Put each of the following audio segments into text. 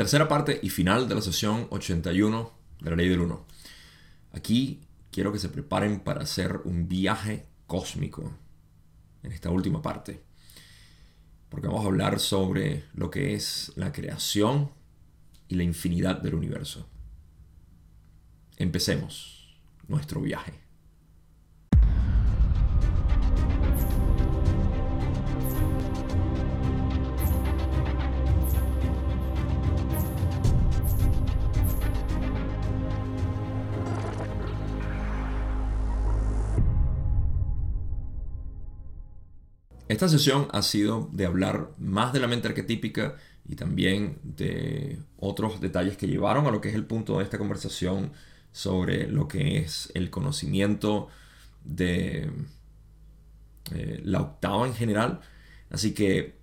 Tercera parte y final de la sesión 81 de la ley del 1. Aquí quiero que se preparen para hacer un viaje cósmico en esta última parte. Porque vamos a hablar sobre lo que es la creación y la infinidad del universo. Empecemos nuestro viaje. Esta sesión ha sido de hablar más de la mente arquetípica y también de otros detalles que llevaron a lo que es el punto de esta conversación sobre lo que es el conocimiento de eh, la octava en general. Así que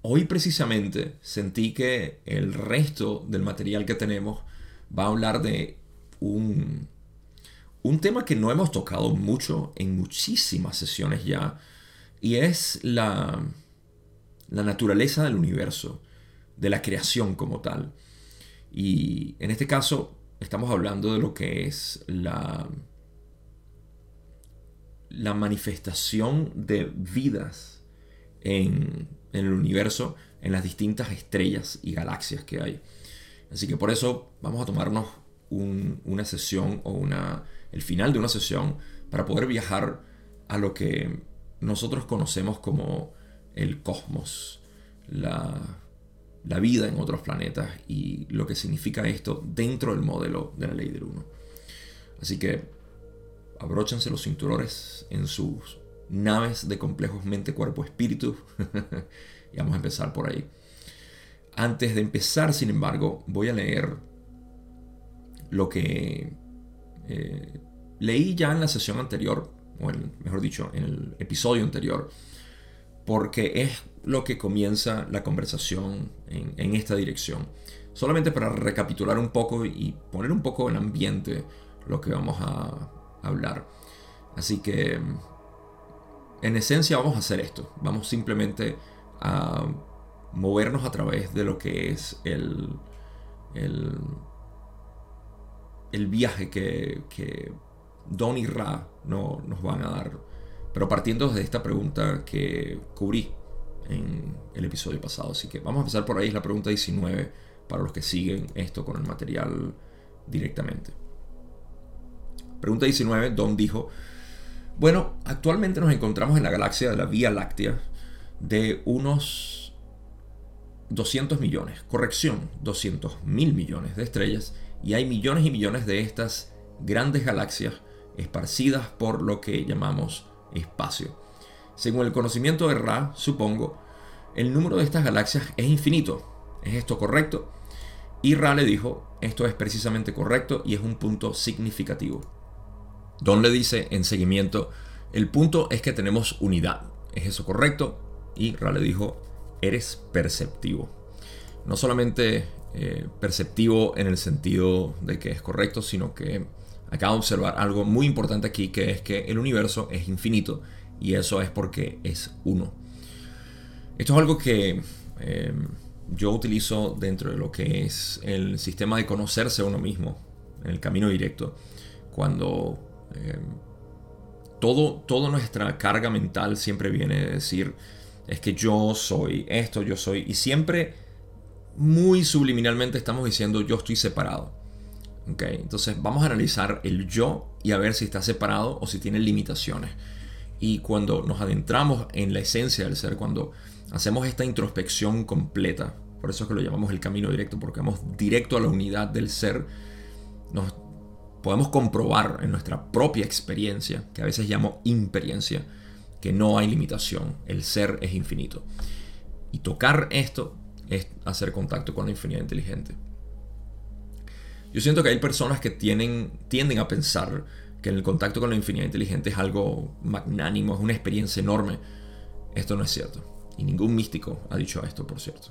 hoy precisamente sentí que el resto del material que tenemos va a hablar de un, un tema que no hemos tocado mucho en muchísimas sesiones ya y es la, la naturaleza del universo, de la creación como tal. Y en este caso estamos hablando de lo que es la, la manifestación de vidas en, el universo, en las distintas estrellas y galaxias que hay. Así que por eso vamos a tomarnos una sesión o una, el final de una sesión para poder viajar a lo que nosotros conocemos como el cosmos, la, vida en otros planetas y lo que significa esto dentro del modelo de la ley del uno. Así que abróchense los cinturones en sus naves de complejos mente, cuerpo, espíritu y vamos a empezar por ahí. Antes de empezar, sin embargo, voy a leer lo que eh, leí ya en la sesión anterior o mejor dicho, en el episodio anterior, porque es lo que comienza la conversación en, esta dirección. Solamente para recapitular un poco y poner un poco el ambiente lo que vamos a hablar. Así que, en esencia, vamos a hacer esto. Vamos simplemente a movernos a través de lo que es el, el, el viaje que, que Don y Ra no, nos van a dar. Pero partiendo de esta pregunta que cubrí en el episodio pasado. Así que vamos a empezar por ahí, es la pregunta 19 para los que siguen esto con el material directamente. Pregunta 19, Don dijo, bueno, actualmente nos encontramos en la galaxia de la Vía Láctea de unos 200 millones, corrección, 200 mil millones de estrellas y hay millones y millones de estas grandes galaxias esparcidas por lo que llamamos espacio. Según el conocimiento de Ra, supongo, el número de estas galaxias es infinito. ¿Es esto correcto? Y Ra le dijo, esto es precisamente correcto y es un punto significativo. Don le dice en seguimiento, el punto es que tenemos unidad. ¿Es eso correcto? Y Ra le dijo, eres perceptivo. No solamente eh, perceptivo en el sentido de que es correcto, sino que acabo de observar algo muy importante aquí, que es que el universo es infinito y eso es porque es uno. Esto es algo que em, yo utilizo dentro de lo que es el sistema de conocerse a uno mismo, en el camino directo, cuando em, todo, toda nuestra carga mental siempre viene de decir, es que yo soy esto, yo soy, y siempre muy subliminalmente estamos diciendo yo estoy separado entonces vamos a analizar el yo y a ver si está separado o si tiene limitaciones. Y cuando nos adentramos en la esencia del ser, cuando hacemos esta introspección completa, por eso es que lo llamamos el camino directo, porque vamos directo a la unidad del ser, nos podemos comprobar en nuestra propia experiencia, que a veces llamo imperiencia, que no hay limitación, el ser es infinito. Y tocar esto es hacer contacto con la infinidad inteligente. Yo siento que hay personas que tienen, tienden a pensar que el contacto con la infinidad inteligente es algo magnánimo, es una experiencia enorme. Esto no es cierto. Y ningún místico ha dicho esto, por cierto.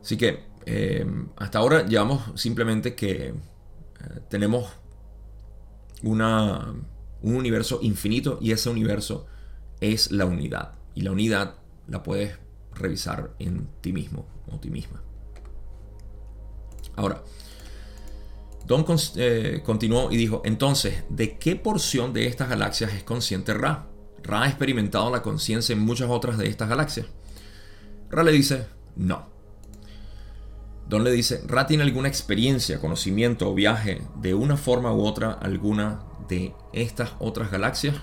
Así que eh, hasta ahora llevamos simplemente que eh, tenemos una, un universo infinito y ese universo es la unidad. Y la unidad la puedes revisar en ti mismo o ti misma. Ahora, Don eh, continuó y dijo, entonces, ¿de qué porción de estas galaxias es consciente Ra? Ra ha experimentado la conciencia en muchas otras de estas galaxias. Ra le dice, no. Don le dice, Ra tiene alguna experiencia, conocimiento o viaje de una forma u otra alguna de estas otras galaxias.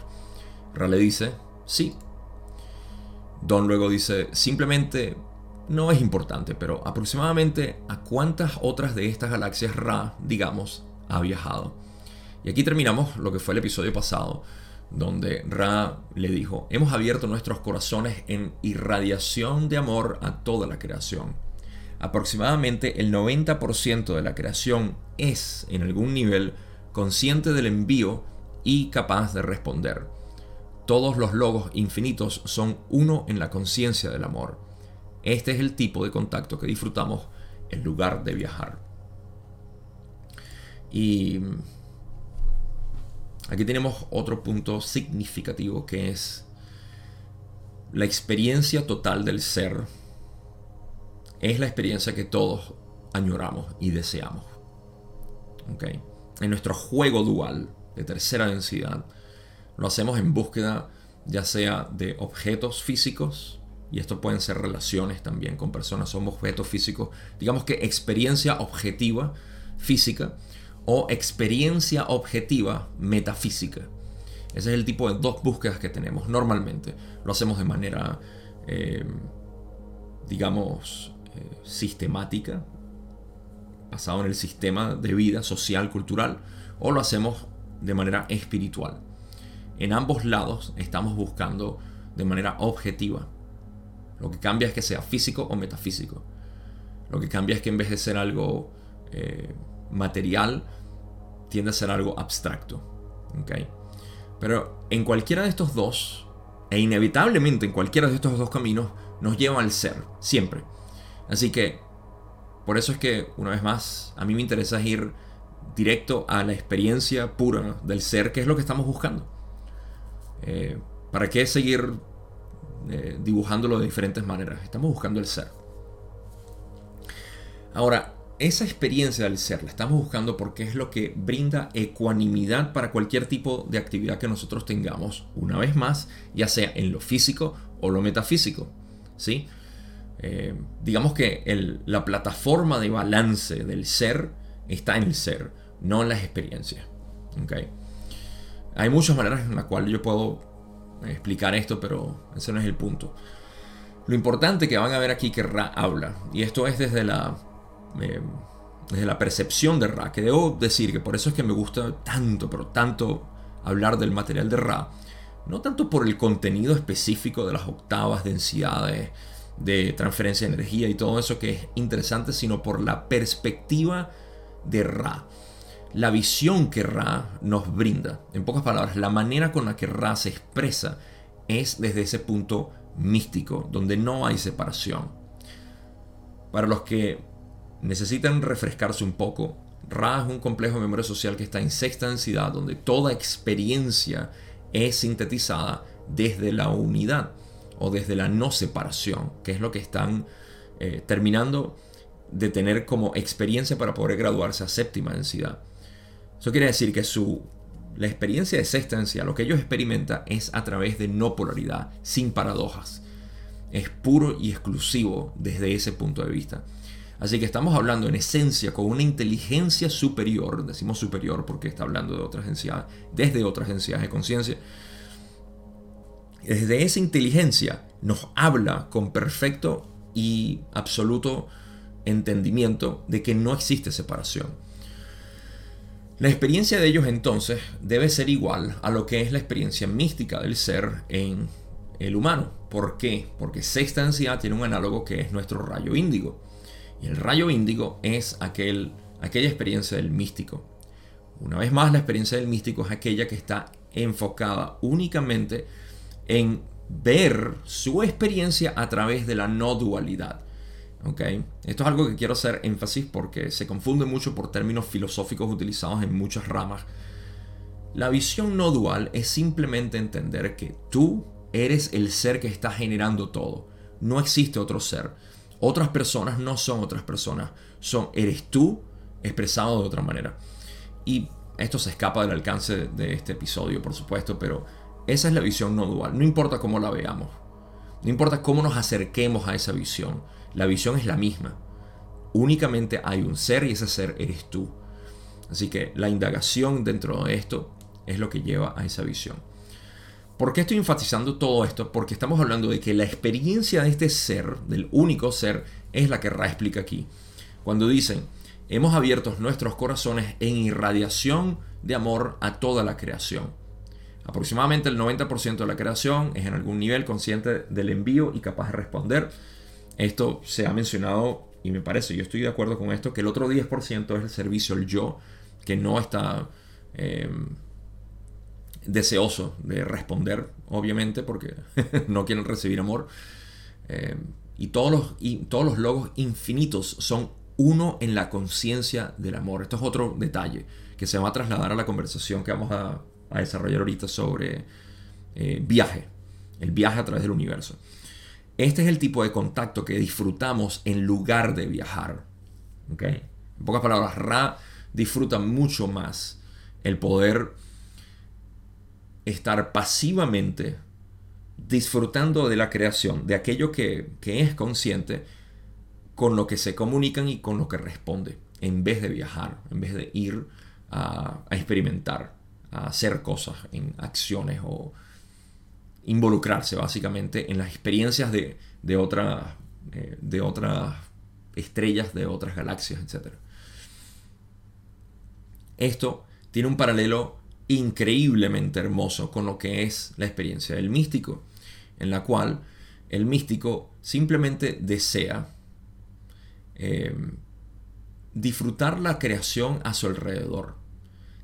Ra le dice, sí. Don luego dice, simplemente no es importante, pero aproximadamente a cuántas otras de estas galaxias Ra, digamos, ha viajado. Y aquí terminamos lo que fue el episodio pasado, donde Ra le dijo, hemos abierto nuestros corazones en irradiación de amor a toda la creación. Aproximadamente el 90% de la creación es, en algún nivel, consciente del envío y capaz de responder. Todos los logos infinitos son uno en la conciencia del amor. Este es el tipo de contacto que disfrutamos en lugar de viajar. Y aquí tenemos otro punto significativo que es la experiencia total del ser. Es la experiencia que todos añoramos y deseamos. En nuestro juego dual de tercera densidad, lo hacemos en búsqueda ya sea de objetos físicos, y esto pueden ser relaciones también con personas, somos objetos físicos, digamos que experiencia objetiva física o experiencia objetiva metafísica. Ese es el tipo de dos búsquedas que tenemos normalmente. Lo hacemos de manera, eh, digamos, eh, sistemática, basado en el sistema de vida social, cultural, o lo hacemos de manera espiritual. En ambos lados estamos buscando de manera objetiva lo que cambia es que sea físico o metafísico. Lo que cambia es que en vez de ser algo eh, material, tiende a ser algo abstracto. Pero en cualquiera de estos dos, e inevitablemente en cualquiera de estos dos caminos, nos lleva al ser, siempre. Así que, por eso es que, una vez más, a mí me interesa ir directo a la experiencia pura del ser, que es lo que estamos buscando. Eh, ¿Para qué seguir eh, dibujándolo de diferentes maneras. Estamos buscando el ser. Ahora, esa experiencia del ser la estamos buscando porque es lo que brinda ecuanimidad para cualquier tipo de actividad que nosotros tengamos, una vez más, ya sea en lo físico o lo metafísico. ¿sí? Eh, digamos que la plataforma de balance del ser está en el ser, no en las experiencias. ¿okay? Hay muchas maneras en las cuales yo puedo explicar esto, pero ese no es el punto. Lo importante que van a ver aquí que Ra habla, y esto es desde la, eh, desde la percepción de Ra, que debo decir que por eso es que me gusta tanto, pero tanto hablar del material de Ra, no tanto por el contenido específico de las octavas, densidades, de transferencia de energía y todo eso que es interesante, sino por la perspectiva de Ra la visión que Ra nos brinda. En pocas palabras, la manera con la que Ra se expresa es desde ese punto místico, donde no hay separación. Para los que necesitan refrescarse un poco, Ra es un complejo de memoria social que está en sexta densidad, donde toda experiencia es sintetizada desde la unidad o desde la no separación, que es lo que están eh, terminando de tener como experiencia para poder graduarse a séptima densidad. Eso quiere decir que su, la experiencia de sextancia, lo que ellos experimentan es a través de no polaridad, sin paradojas. Es puro y exclusivo desde ese punto de vista. Así que estamos hablando en esencia con una inteligencia superior, decimos superior porque está hablando de otras densidades, desde otras densidades de conciencia. Desde esa inteligencia nos habla con perfecto y absoluto entendimiento de que no existe separación. La experiencia de ellos entonces debe ser igual a lo que es la experiencia mística del ser en el humano. ¿Por qué? Porque sexta densidad tiene un análogo que es nuestro rayo índigo. Y el rayo índigo es aquel, aquella experiencia del místico. Una vez más, la experiencia del místico es aquella que está enfocada únicamente en ver su experiencia a través de la no dualidad. Esto es algo que quiero hacer énfasis porque se confunde mucho por términos filosóficos utilizados en muchas ramas. La visión no dual es simplemente entender que tú eres el ser que está generando todo. No existe otro ser. Otras personas no son otras personas, son eres tú expresado de otra manera. Y esto se escapa del alcance de este episodio, por supuesto, pero esa es la visión no dual. No importa cómo la veamos, no importa cómo nos acerquemos a esa visión, la visión es la misma. Únicamente hay un ser y ese ser eres tú. Así que la indagación dentro de esto es lo que lleva a esa visión. ¿Por qué estoy enfatizando todo esto? Porque estamos hablando de que la experiencia de este ser, del único ser, es la que Ra explica aquí. Cuando dicen, hemos abierto nuestros corazones en irradiación de amor a toda la creación. Aproximadamente el 90% de la creación es en algún nivel consciente del envío y capaz de responder. Esto se ha mencionado y me parece, yo estoy de acuerdo con esto, que el otro 10% es el servicio, el yo, que no está eh, deseoso de responder, obviamente, porque no quieren recibir amor. Eh, y, todos los, y todos los logos infinitos son uno en la conciencia del amor. Esto es otro detalle que se va a trasladar a la conversación que vamos a, desarrollar ahorita sobre eh, viaje, el viaje a través del universo. Este es el tipo de contacto que disfrutamos en lugar de viajar. En pocas palabras, Ra disfruta mucho más el poder estar pasivamente disfrutando de la creación, de aquello que, es consciente, con lo que se comunican y con lo que responde, en vez de viajar, en vez de ir a, experimentar, a hacer cosas en acciones o involucrarse básicamente en las experiencias de, de, eh, de otras estrellas, de otras galaxias, etc. Esto tiene un paralelo increíblemente hermoso con lo que es la experiencia del místico, en la cual el místico simplemente desea eh, disfrutar la creación a su alrededor,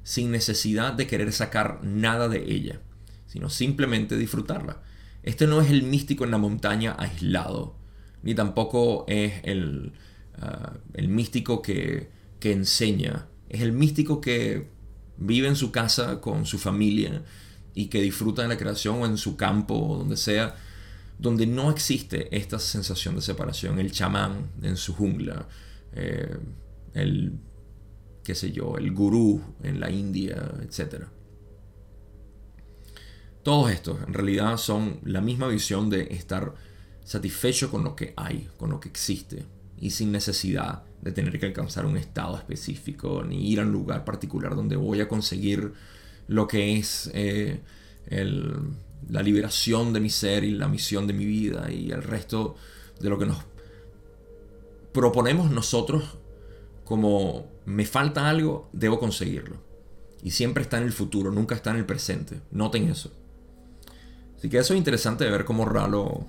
sin necesidad de querer sacar nada de ella, sino simplemente disfrutarla. Este no es el místico en la montaña aislado, ni tampoco es el, ah, el místico que, que enseña, es el místico que vive en su casa con su familia y que disfruta de la creación o en su campo o donde sea, donde no existe esta sensación de separación. El chamán en su jungla, eh, el, qué sé yo, el gurú en la India, etc. Todos estos en realidad son la misma visión de estar satisfecho con lo que hay, con lo que existe y sin necesidad de tener que alcanzar un estado específico ni ir a un lugar particular donde voy a conseguir lo que es eh, la liberación de mi ser y la misión de mi vida y el resto de lo que nos proponemos nosotros como me falta algo, debo conseguirlo. Y siempre está en el futuro, nunca está en el presente. Noten eso. Así que eso es interesante de ver cómo Ra lo,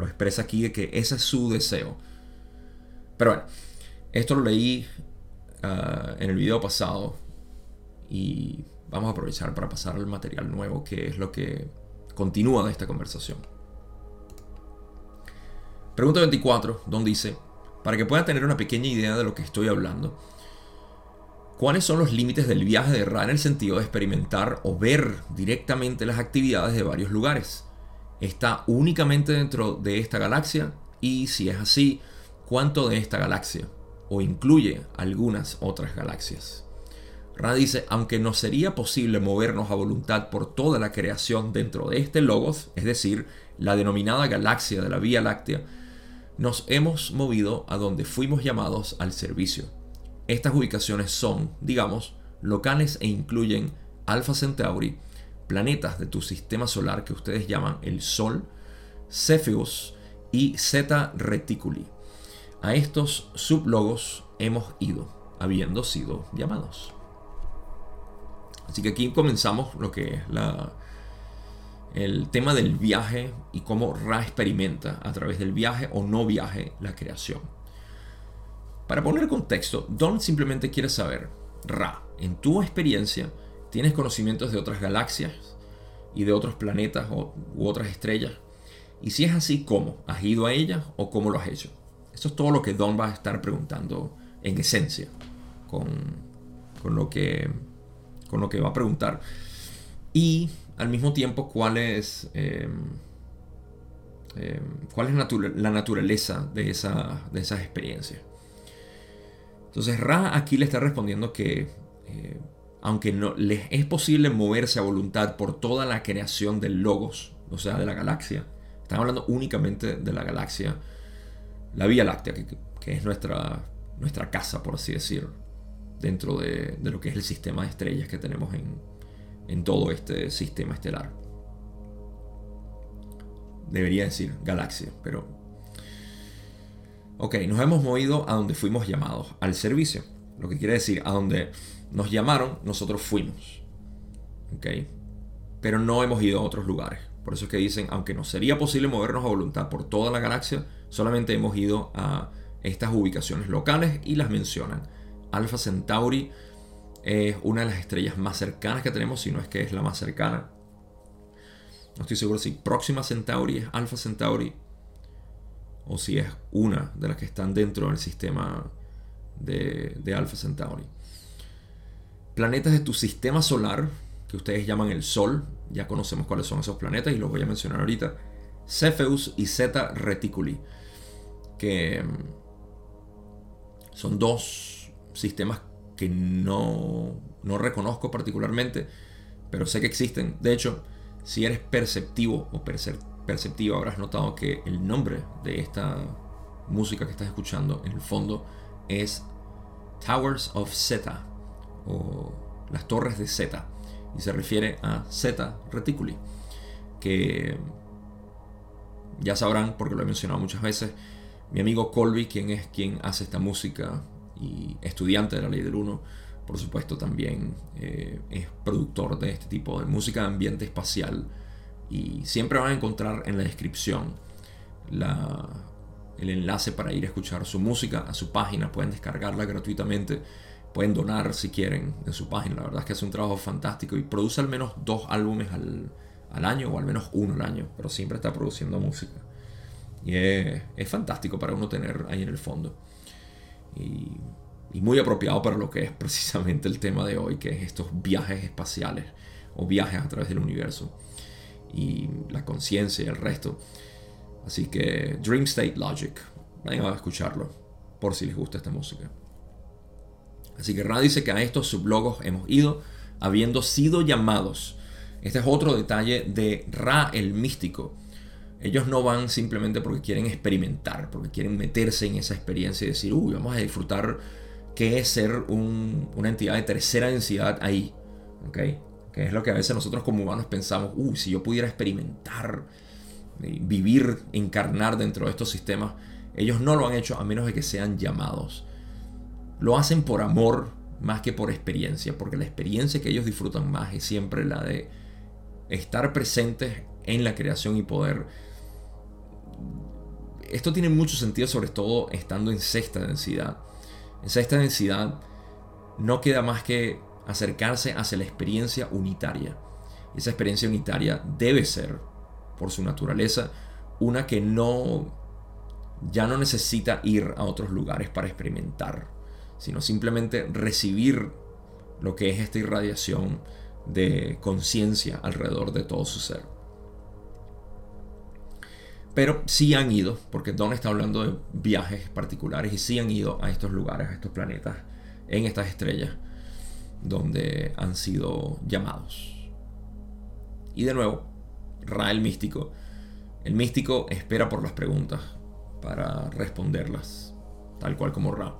expresa aquí, de que ese es su deseo pero bueno, esto lo leí ah, en el video pasado y vamos a aprovechar para pasar al material nuevo que es lo que continúa de esta conversación. Pregunta 24, donde dice, para que puedan tener una pequeña idea de lo que estoy hablando, ¿cuáles son los límites del viaje de Ra en el sentido de experimentar o ver directamente las actividades de varios lugares? ¿Está únicamente dentro de esta galaxia? Y si es así, cuánto de esta galaxia, o incluye algunas otras galaxias. Ra dice, aunque no sería posible movernos a voluntad por toda la creación dentro de este logos, es decir, la denominada galaxia de la Vía Láctea, nos hemos movido a donde fuimos llamados al servicio. Estas ubicaciones son, digamos, locales e incluyen Alpha Centauri, planetas de tu sistema solar que ustedes llaman el Sol, Cepheus y Zeta Reticuli. A estos sublogos hemos ido, habiendo sido llamados. Así que aquí comenzamos lo que es el tema del viaje y cómo Ra experimenta a través del viaje o no viaje la creación. Para poner contexto, Don simplemente quiere saber, Ra, en tu experiencia, ¿tienes conocimientos de otras galaxias y de otros planetas u otras estrellas? Y si es así, ¿cómo? ¿Has ido a ellas o cómo lo has hecho? Eso es todo lo que Don va a estar preguntando en esencia con, lo, que, con lo que va a preguntar. Y al mismo tiempo, cuál es, em, es la naturaleza de, esa, de esas experiencias. Entonces Ra aquí le está respondiendo que eh, aunque no les es posible moverse a voluntad por toda la creación del logos, o sea, de la galaxia, están hablando únicamente de la galaxia, la Vía Láctea, que, es nuestra, nuestra casa, por así decir, dentro de, lo que es el sistema de estrellas que tenemos en, en todo este sistema estelar. Debería decir galaxia, pero... Ok, nos hemos movido a donde fuimos llamados, al servicio. Lo que quiere decir, a donde nos llamaron, nosotros fuimos. ¿Ok? Pero no hemos ido a otros lugares. Por eso es que dicen, aunque no sería posible movernos a voluntad por toda la galaxia, solamente hemos ido a estas ubicaciones locales y las mencionan. Alpha Centauri es una de las estrellas más cercanas que tenemos, si no es que es la más cercana. No estoy seguro si Próxima Centauri es Alpha Centauri o si es una de las que están dentro del sistema de, Alpha Centauri planetas de tu sistema solar, que ustedes llaman el Sol, ya conocemos cuáles son esos planetas y los voy a mencionar ahorita, Cepheus y Zeta Reticuli, que mm, son dos sistemas que no, no reconozco particularmente, pero sé que existen. De hecho, si eres perceptivo o perceptivo, habrás notado que el nombre de esta música que estás escuchando en el fondo es Towers of Zeta o las torres de Zeta. Y se refiere a Zeta Reticuli, que ya sabrán, porque lo he mencionado muchas veces, mi amigo Colby, quien es quien hace esta música y estudiante de la ley del 1, por supuesto también eh, es productor de este tipo de música de ambiente espacial. Y siempre van a encontrar en la descripción el enlace para ir a escuchar su música a su página. Pueden descargarla gratuitamente Pueden donar si quieren en su página. La verdad es que hace un trabajo fantástico y produce al menos dos álbumes al, año o al menos uno al año, pero siempre está produciendo música. Y es, fantástico para uno tener ahí en el fondo. Y, y, muy apropiado para lo que es precisamente el tema de hoy, que es estos viajes espaciales o viajes a través del universo y la conciencia y el resto. Así que Dream State Logic, vayan a escucharlo por si les gusta esta música. Así que Ra dice que a estos sublogos hemos ido habiendo sido llamados. Este es otro detalle de Ra el místico. Ellos no van simplemente porque quieren experimentar, porque quieren meterse en esa experiencia y decir, uy, vamos a disfrutar qué es ser una entidad de tercera densidad ahí. ¿Ok? Que es lo que a veces nosotros como humanos pensamos, uy, si yo pudiera experimentar, vivir, encarnar dentro de estos sistemas, ellos no lo han hecho a menos de que sean llamados lo hacen por amor más que por experiencia, porque la experiencia que ellos disfrutan más es siempre la de estar presentes en la creación y poder. Esto tiene mucho sentido, sobre todo estando en sexta densidad. En sexta densidad no queda más que acercarse hacia la experiencia unitaria. Esa experiencia unitaria debe ser, por su naturaleza, una que no ya no necesita ir a otros lugares para experimentar sino simplemente recibir lo que es esta irradiación de conciencia alrededor de todo su ser. Pero sí han ido, porque Don está hablando de viajes particulares y sí han ido a estos lugares, a estos planetas, en estas estrellas, donde han sido llamados. Y de nuevo, Ra el místico. El místico espera por las preguntas para responderlas, tal cual como Ra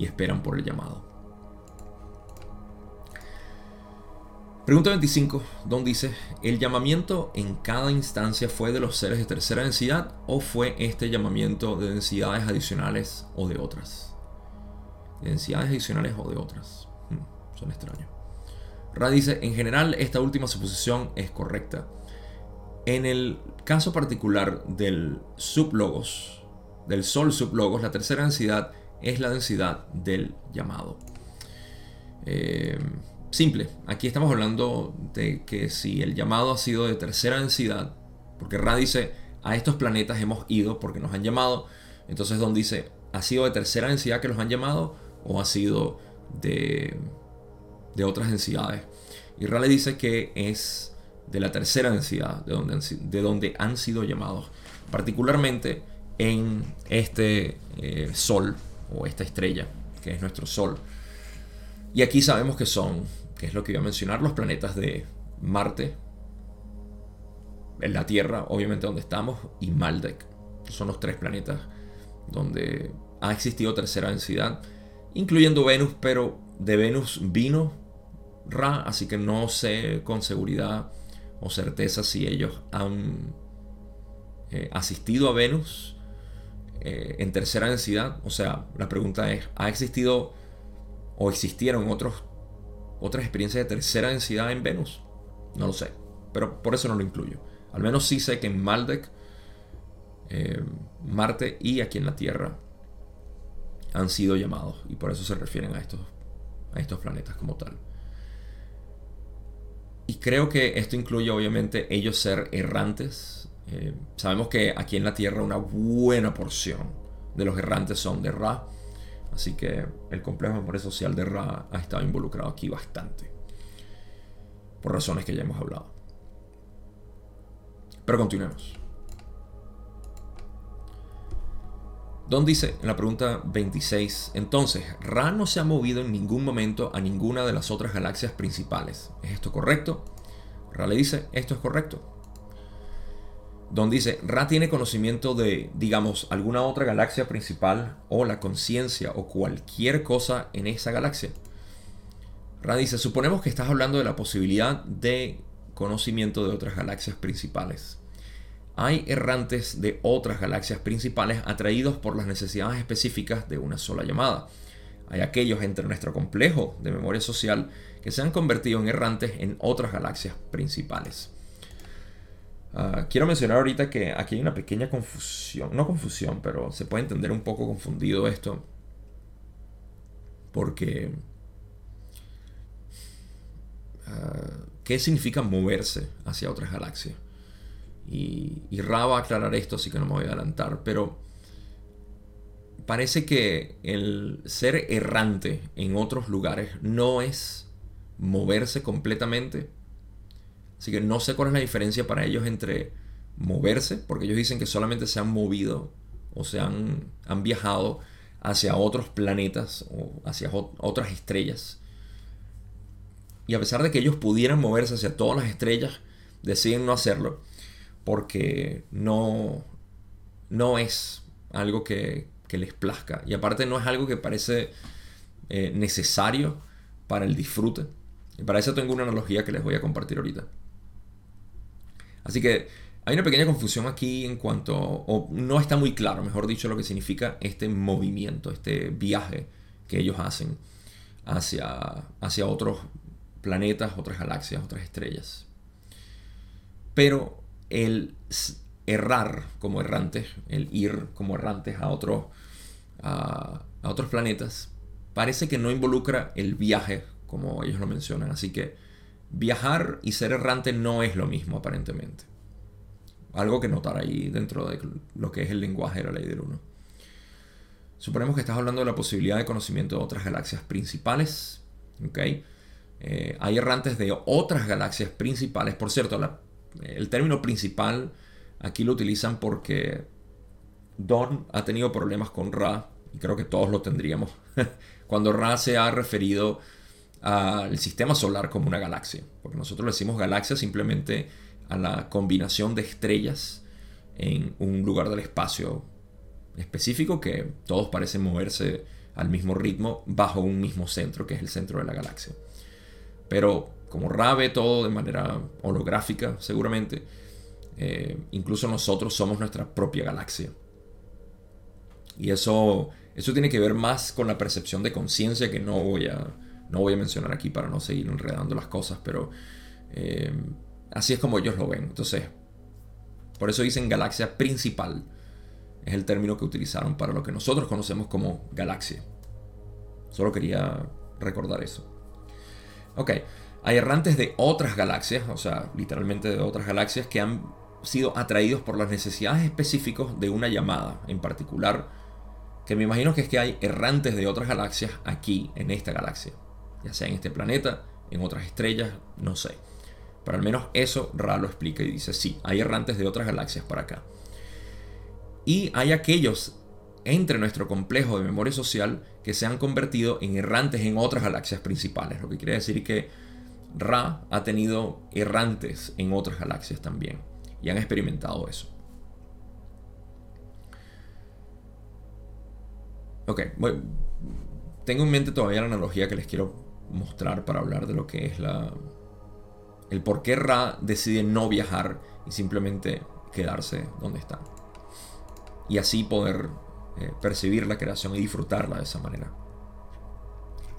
y esperan por el llamado. Pregunta 25, Don dice, ¿el llamamiento en cada instancia fue de los seres de tercera densidad o fue este llamamiento de densidades adicionales o de otras? De densidades adicionales o de otras. Hmm, son. Ra dice, en general esta última suposición es correcta. En el caso particular del sublogos, del sol sublogos, la tercera densidad es la densidad del llamado. Eh, simple, aquí estamos hablando de que si el llamado ha sido de tercera densidad, porque Ra dice, a estos planetas hemos ido porque nos han llamado, entonces Don dice, ¿ha sido de tercera densidad que los han llamado o ha sido de, de otras densidades? Y Ra le dice que es de la tercera densidad, de donde, de donde han sido llamados. particularmente en este eh, Sol o esta estrella, que es nuestro Sol. Y aquí sabemos que son, que es lo que iba a mencionar, los planetas de Marte, en la Tierra, obviamente donde estamos, y Maldek. Son los tres planetas donde ha existido tercera densidad, incluyendo Venus, pero de Venus vino Ra, así que no sé con seguridad o certeza si ellos han eh, asistido a Venus eh, en tercera densidad. O sea, la pregunta es, ¿ha existido o existieron otros, otras experiencias de tercera densidad en Venus? No lo sé, pero por eso no lo incluyo. Al menos sí sé que en Maldek, eh, Marte y aquí en la Tierra han sido llamados y por eso se refieren a estos, a estos planetas como tal. Y creo que esto incluye obviamente ellos ser errantes. Eh, sabemos que aquí en la Tierra una buena porción de los errantes son de Ra. Así que el complejo de memoria social de Ra ha estado involucrado aquí bastante. Por razones que ya hemos hablado. Pero continuemos. Don dice en la pregunta 26, entonces, Ra no se ha movido en ningún momento a ninguna de las otras galaxias principales. ¿Es esto correcto? Ra le dice, esto es correcto. Don dice, Ra tiene conocimiento de, digamos, alguna otra galaxia principal o la conciencia o cualquier cosa en esa galaxia. Ra dice, suponemos que estás hablando de la posibilidad de conocimiento de otras galaxias principales hay errantes de otras galaxias principales atraídos por las necesidades específicas de una sola llamada. Hay aquellos entre nuestro complejo de memoria social que se han convertido en errantes en otras galaxias principales. Ah, quiero mencionar ahorita que aquí hay una pequeña confusión, no confusión, pero se puede entender un poco confundido esto, porque ah, ¿qué significa moverse hacia otras galaxias? Y, y va a aclarar esto, así que no me voy a adelantar. Pero parece que el ser errante en otros lugares no es moverse completamente. Así que no sé cuál es la diferencia para ellos entre moverse, porque ellos dicen que solamente se han movido o se han, han viajado hacia otros planetas o hacia otras estrellas. Y a pesar de que ellos pudieran moverse hacia todas las estrellas, deciden no hacerlo porque no, no es algo que, les plazca. Y aparte no es algo que parece eh, necesario para el disfrute. Y para eso tengo una analogía que les voy a compartir ahorita. Así que hay una pequeña confusión aquí en cuanto, o no está muy claro, mejor dicho, lo que significa este movimiento, este viaje que ellos hacen hacia, hacia otros planetas, otras galaxias, otras estrellas. Pero el errar como errantes, el ir como errantes a, a, otros planetas, parece que no involucra el viaje, como ellos lo mencionan. Así que viajar y ser errante no es lo mismo aparentemente. Algo que notar ahí dentro de lo que es el lenguaje de la ley del 1. Suponemos que estás hablando de la posibilidad de conocimiento de otras galaxias principales. Eh, hay errantes de otras galaxias principales. Por cierto, la el término principal aquí lo utilizan porque Don ha tenido problemas con Ra, y creo que todos lo tendríamos, cuando Ra se ha referido al sistema solar como una galaxia, porque nosotros le decimos galaxia simplemente a la combinación de estrellas en un lugar del espacio específico que todos parecen moverse al mismo ritmo bajo un mismo centro, que es el centro de la galaxia. Pero como Ra ve todo de manera holográfica, seguramente, eh, incluso nosotros somos nuestra propia galaxia. Y eso, eso tiene que ver más con la percepción de conciencia que no voy, a, no voy a mencionar aquí para no seguir enredando las cosas, pero eh, así es como ellos lo ven. Entonces, por eso dicen galaxia principal. Es el término que utilizaron para lo que nosotros conocemos como galaxia. Solo quería recordar eso. Ok, hay errantes de otras galaxias, o sea, literalmente de otras galaxias, que han sido atraídos por las necesidades específicas de una llamada en particular, que me imagino que es que hay errantes de otras galaxias aquí, en esta galaxia, ya sea en este planeta, en otras estrellas, no sé. Pero al menos eso Ra lo explica y dice, sí, hay errantes de otras galaxias para acá. Y hay aquellos entre nuestro complejo de memoria social que se han convertido en errantes en otras galaxias principales, lo que quiere decir que Ra ha tenido errantes en otras galaxias también y han experimentado eso. Ok, tengo en mente todavía la analogía que les quiero mostrar para hablar de lo que es la... el por qué Ra decide no viajar y simplemente quedarse donde está. Y así poder eh, percibir la creación y disfrutarla de esa manera.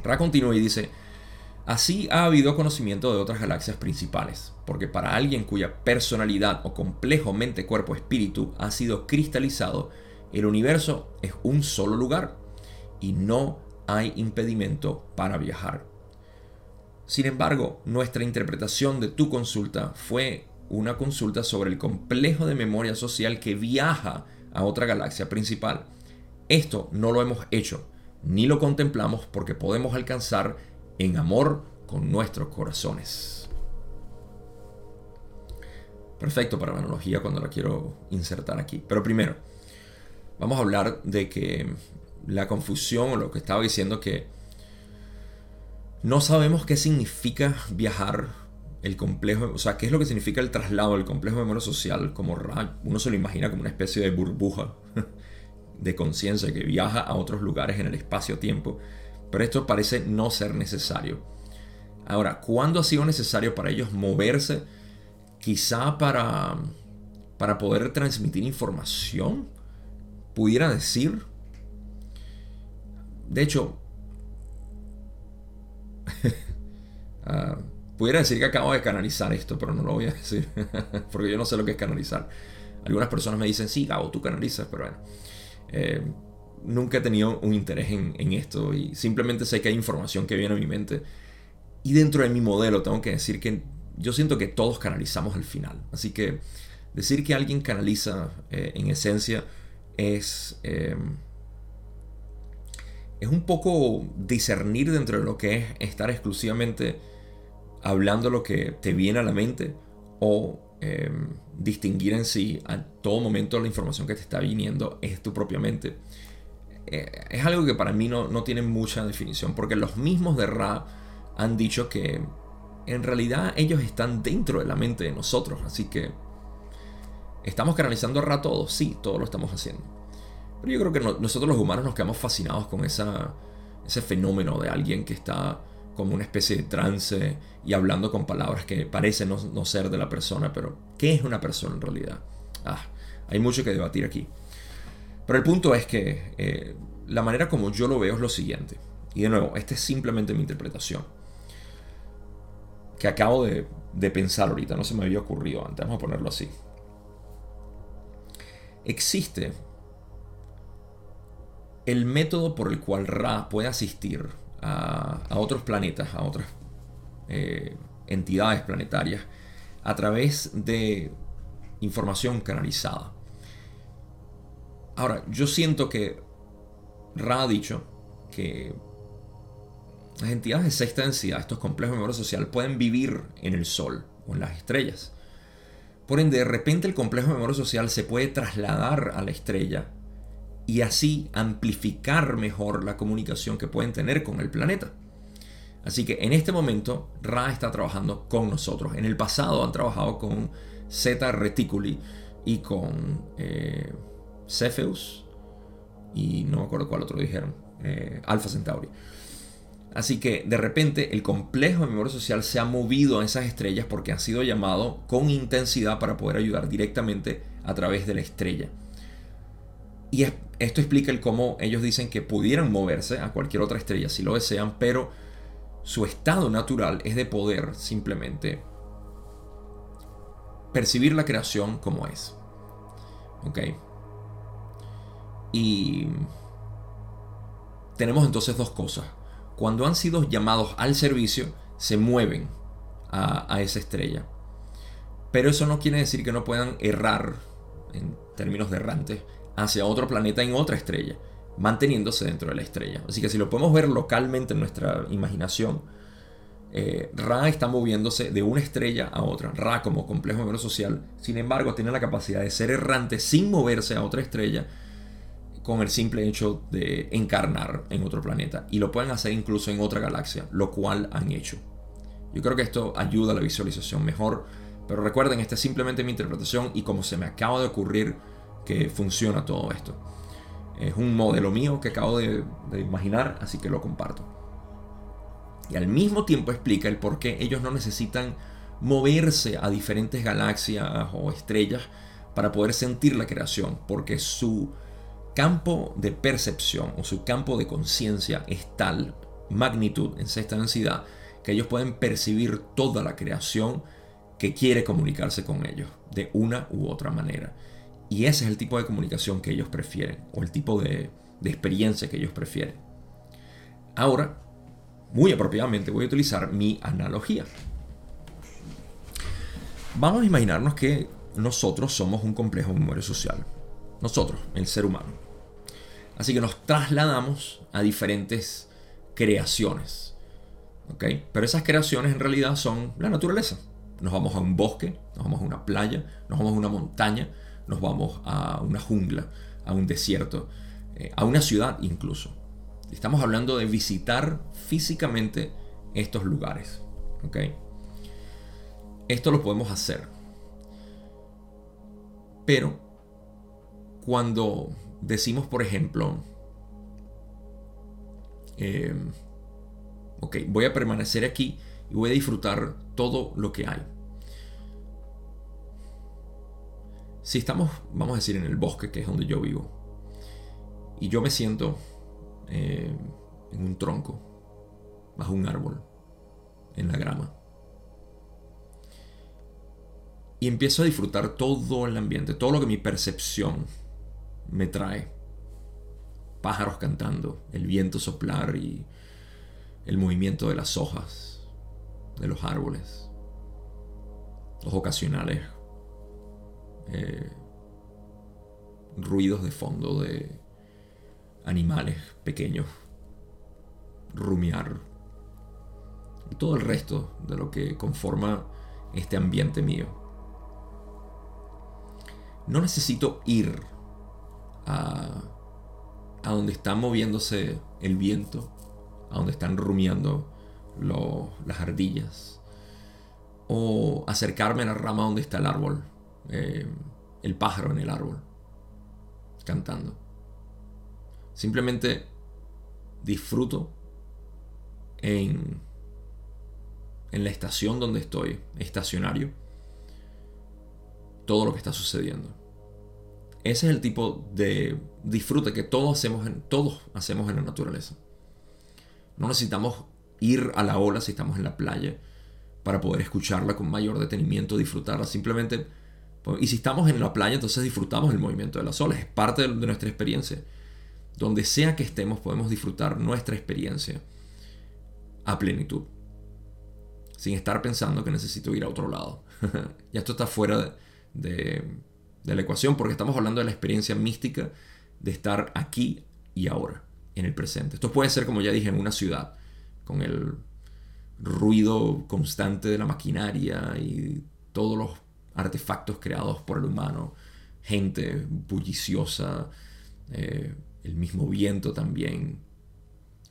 Ra continúa y dice, así ha habido conocimiento de otras galaxias principales, porque para alguien cuya personalidad o complejo mente, cuerpo, espíritu ha sido cristalizado, el universo es un solo lugar y no hay impedimento para viajar. Sin embargo, nuestra interpretación de tu consulta fue una consulta sobre el complejo de memoria social que viaja a otra galaxia principal esto no lo hemos hecho, ni lo contemplamos porque podemos alcanzar en amor con nuestros corazones. Perfecto para la analogía cuando la quiero insertar aquí. Pero primero, vamos a hablar de que la confusión o lo que estaba diciendo que no sabemos qué significa viajar el complejo, o sea, qué es lo que significa el traslado del complejo de memoria social como uno se lo imagina como una especie de burbuja de conciencia que viaja a otros lugares en el espacio-tiempo, pero esto parece no ser necesario. Ahora, ¿cuándo ha sido necesario para ellos moverse? Quizá para, para poder transmitir información, pudiera decir. De hecho, uh, pudiera decir que acabo de canalizar esto, pero no lo voy a decir, porque yo no sé lo que es canalizar. Algunas personas me dicen, sí, Gabo, tú canalizas, pero bueno. Eh, nunca he tenido un interés en, esto y simplemente sé que hay información que viene a mi mente. Y dentro de mi modelo tengo que decir que yo siento que todos canalizamos al final. Así que decir que alguien canaliza eh, en esencia es, eh, es un poco discernir dentro de lo que es estar exclusivamente hablando lo que te viene a la mente o Em, distinguir en sí a todo momento la información que te está viniendo es tu propia mente. Eh, es algo que para mí no, no, tiene mucha definición, porque los mismos de Ra han dicho que en realidad ellos están dentro de la mente de nosotros, así que estamos canalizando a Ra todo, sí, todo lo estamos haciendo. Pero yo creo que nosotros los humanos nos quedamos fascinados con esa, ese fenómeno de alguien que está como una especie de trance y hablando con palabras que parecen no, ser de la persona, pero ¿qué es una persona en realidad? Ah, hay mucho que debatir aquí. Pero el punto es que eh, la manera como yo lo veo es lo siguiente. Y de nuevo, esta es simplemente mi interpretación. Que acabo de, pensar ahorita, no se me había ocurrido antes, vamos a ponerlo así. Existe el método por el cual Ra puede asistir a, otros planetas, a otras eh, entidades planetarias, a través de información canalizada. Ahora, yo siento que Ra ha dicho que las entidades de sexta densidad, estos complejos de memoria social, pueden vivir en el Sol o en las estrellas. Por ende, de repente el complejo de memoria social se puede trasladar a la estrella y así amplificar mejor la comunicación que pueden tener con el planeta. Así que en este momento Ra está trabajando con nosotros. En el pasado han trabajado con Zeta Reticuli y con eh, Cepheus y no me acuerdo cuál otro dijeron, eh, Alpha Centauri. Así que de repente el complejo de memoria social se ha movido a esas estrellas porque ha sido llamado con intensidad para poder ayudar directamente a través de la estrella. Y esto explica el cómo ellos dicen que pudieran moverse a cualquier otra estrella si lo desean, pero su estado natural es de poder simplemente percibir la creación como es. ¿Ok? Y tenemos entonces dos cosas. Cuando han sido llamados al servicio, se mueven a, esa estrella. Pero eso no quiere decir que no puedan errar en términos de errantes hacia otro planeta en otra estrella, manteniéndose dentro de la estrella. Así que si lo podemos ver localmente en nuestra imaginación, eh, Ra está moviéndose de una estrella a otra. Ra como complejo número social, sin embargo, tiene la capacidad de ser errante sin moverse a otra estrella con el simple hecho de encarnar en otro planeta. Y lo pueden hacer incluso en otra galaxia, lo cual han hecho. Yo creo que esto ayuda a la visualización mejor. Pero recuerden, esta es simplemente mi interpretación y como se me acaba de ocurrir que funciona todo esto. Es un modelo mío que acabo de, de imaginar, así que lo comparto. Y al mismo tiempo explica el por qué ellos no necesitan moverse a diferentes galaxias o estrellas para poder sentir la creación, porque su campo de percepción o su campo de conciencia es tal magnitud en sexta densidad que ellos pueden percibir toda la creación que quiere comunicarse con ellos de una u otra manera. Y ese es el tipo de comunicación que ellos prefieren o el tipo de, de experiencia que ellos prefieren. Ahora, muy apropiadamente voy a utilizar mi analogía. Vamos a imaginarnos que nosotros somos un complejo memoria social. Nosotros, el ser humano. Así que nos trasladamos a diferentes creaciones. Pero esas creaciones en realidad son la naturaleza. Nos vamos a un bosque, nos vamos a una playa, nos vamos a una montaña, nos vamos a una jungla, a un desierto, eh, a una ciudad incluso. Estamos hablando de visitar físicamente estos lugares. Esto lo podemos hacer. Pero cuando decimos, por ejemplo, eh, ok, voy a permanecer aquí y voy a disfrutar todo lo que hay. Si estamos, vamos a decir, en el bosque, que es donde yo vivo, y yo me siento eh, en un tronco, bajo un árbol, en la grama. Y empiezo a disfrutar todo el ambiente, todo lo que mi percepción me trae. Pájaros cantando, el viento soplar y el movimiento de las hojas de los árboles. Los ocasionales eh, ruidos de fondo de animales pequeños, rumiar y todo el resto de lo que conforma este ambiente mío. No necesito ir a, donde está moviéndose el viento, a donde están rumiando las ardillas, o acercarme a la rama donde está el árbol, eh, el pájaro en el árbol, cantando. Simplemente disfruto en, en la estación donde estoy, estacionario, todo lo que está sucediendo. Ese es el tipo de disfrute que todos hacemos en, todos hacemos en la naturaleza. No necesitamos ir a la ola si estamos en la playa para poder escucharla con mayor detenimiento, disfrutarla. Simplemente, y si estamos en la playa, entonces disfrutamos el movimiento de las olas. Es parte de nuestra experiencia. Donde sea que estemos podemos disfrutar nuestra experiencia a plenitud. Sin estar pensando que necesito ir a otro lado. ya esto está fuera de, la ecuación porque estamos hablando de la experiencia mística de estar aquí y ahora, en el presente. Esto puede ser, como ya dije, en una ciudad, con el ruido constante de la maquinaria y todos los artefactos creados por el humano, gente bulliciosa, eh, el mismo viento también,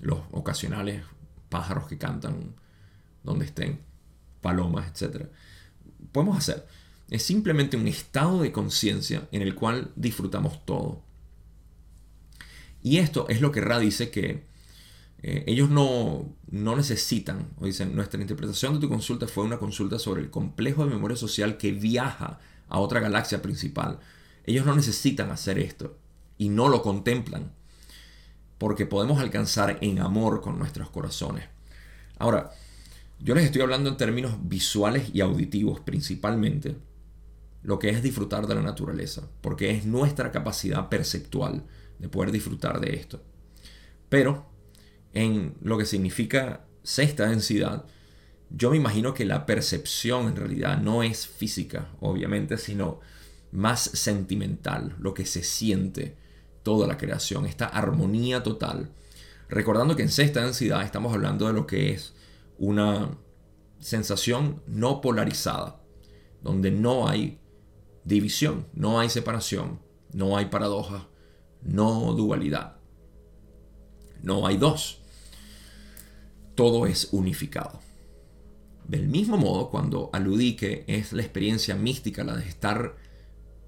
los ocasionales pájaros que cantan donde estén, palomas, etc. Podemos hacer. Es simplemente un estado de conciencia en el cual disfrutamos todo. Y esto es lo que Ra dice que eh, ellos no, no necesitan, o dicen, nuestra interpretación de tu consulta fue una consulta sobre el complejo de memoria social que viaja a otra galaxia principal. Ellos no necesitan hacer esto y no lo contemplan, porque podemos alcanzar en amor con nuestros corazones. Ahora, yo les estoy hablando en términos visuales y auditivos principalmente, lo que es disfrutar de la naturaleza, porque es nuestra capacidad perceptual de poder disfrutar de esto. Pero en lo que significa sexta densidad, yo me imagino que la percepción en realidad no es física, obviamente, sino más sentimental, lo que se siente toda la creación, esta armonía total. Recordando que en sexta densidad estamos hablando de lo que es una sensación no polarizada, donde no hay división, no hay separación, no hay paradoja, no dualidad, no hay dos. Todo es unificado. Del mismo modo, cuando aludí que es la experiencia mística la de estar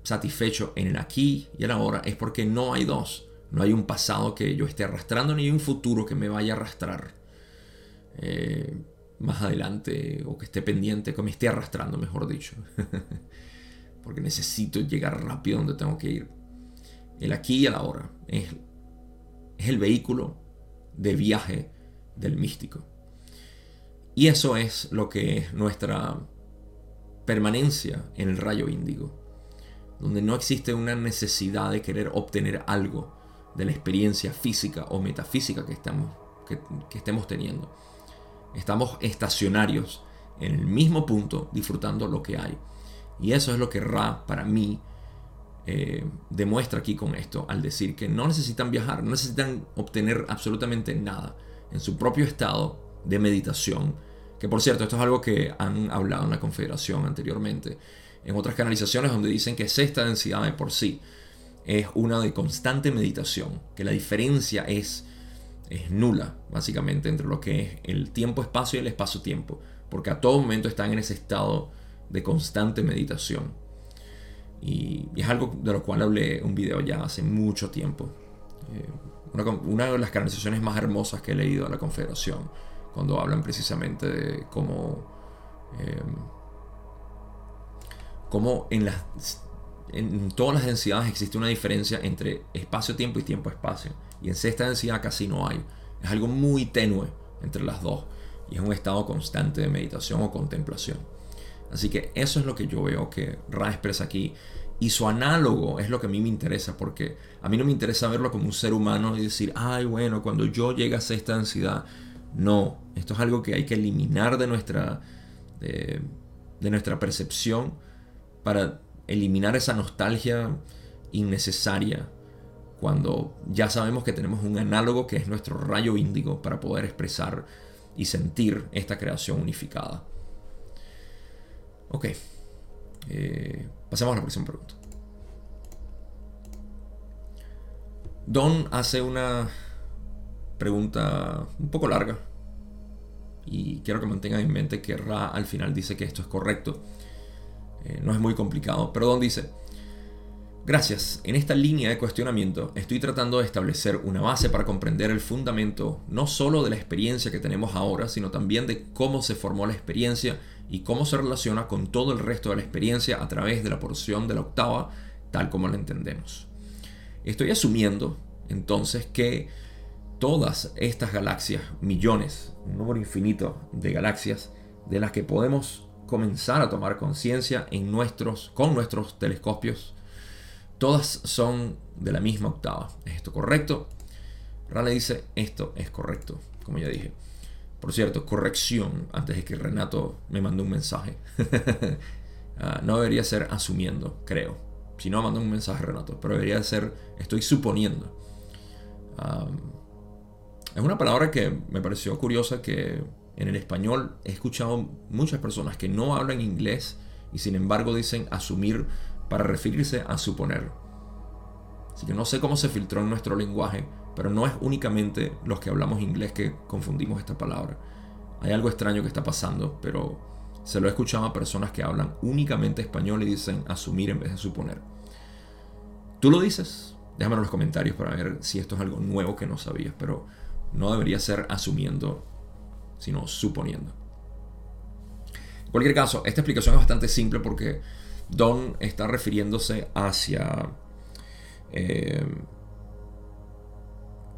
satisfecho en el aquí y el ahora, es porque no hay dos. No hay un pasado que yo esté arrastrando ni un futuro que me vaya a arrastrar eh, más adelante o que esté pendiente, que me esté arrastrando, mejor dicho. porque necesito llegar rápido donde tengo que ir. El aquí y el ahora es, es el vehículo de viaje del místico. Y eso es lo que es nuestra permanencia en el rayo índigo, donde no existe una necesidad de querer obtener algo de la experiencia física o metafísica que, estamos, que, estemos teniendo. Estamos estacionarios en el mismo punto disfrutando lo que hay. Y eso es lo que Ra para mí eh, demuestra aquí con esto, al decir que no necesitan viajar, no necesitan obtener absolutamente nada en su propio estado de meditación, que por cierto, esto es algo que han hablado en la Confederación anteriormente, en otras canalizaciones donde dicen que esta densidad de por sí es una de constante meditación, que la diferencia es, es nula, básicamente, entre lo que es el tiempo-espacio y el espacio-tiempo, porque a todo momento están en ese estado de constante meditación. Y, es algo de lo cual hablé un video ya hace mucho tiempo. Eh, una, de las canalizaciones más hermosas que he leído a la Confederación, cuando hablan precisamente de cómo, eh, cómo en, las, en todas las densidades existe una diferencia entre espacio-tiempo y tiempo-espacio. Y en sexta densidad casi no hay. Es algo muy tenue entre las dos. Y es un estado constante de meditación o contemplación. Así que eso es lo que yo veo que Ra expresa aquí. Y su análogo es lo que a mí me interesa, porque a mí no me interesa verlo como un ser humano y decir, ay, bueno, cuando yo llegue a esta densidad. No, esto es algo que hay que eliminar de nuestra, de, nuestra percepción para eliminar esa nostalgia innecesaria cuando ya sabemos que tenemos un análogo que es nuestro rayo índigo para poder expresar y sentir esta creación unificada. Ok. Eh, pasemos a la próxima pregunta. Don hace una pregunta un poco larga. Y quiero que mantengan en mente que Ra al final dice que esto es correcto. Eh, no es muy complicado. Pero Don dice, Gracias. En esta línea de cuestionamiento estoy tratando de establecer una base para comprender el fundamento no solo de la experiencia que tenemos ahora, sino también de cómo se formó la experiencia y cómo se relaciona con todo el resto de la experiencia a través de la porción de la octava, tal como la entendemos. Estoy asumiendo entonces que todas estas galaxias, millones, un número infinito de galaxias, de las que podemos comenzar a tomar conciencia en nuestros, con nuestros telescopios, todas son de la misma octava. ¿Es esto correcto? Rale dice, esto es correcto, como ya dije. Por cierto, corrección, antes de que Renato me mande un mensaje. Ah, no debería ser asumiendo, creo. Si no, mando un mensaje Renato, pero debería ser estoy suponiendo. es una palabra que me pareció curiosa que en el español he escuchado muchas personas que no hablan inglés y sin embargo dicen asumir para referirse a suponer. Así que no sé cómo se filtró en nuestro lenguaje, pero no es únicamente los que hablamos inglés que confundimos esta palabra. Hay algo extraño que está pasando, pero se lo he escuchado a personas que hablan únicamente español y dicen asumir en vez de suponer. ¿Tú lo dices? Déjame en los comentarios para ver si esto es algo nuevo que no sabías, pero no debería ser asumiendo, sino suponiendo. En cualquier caso, esta explicación es bastante simple porque Don está refiriéndose hacia eh,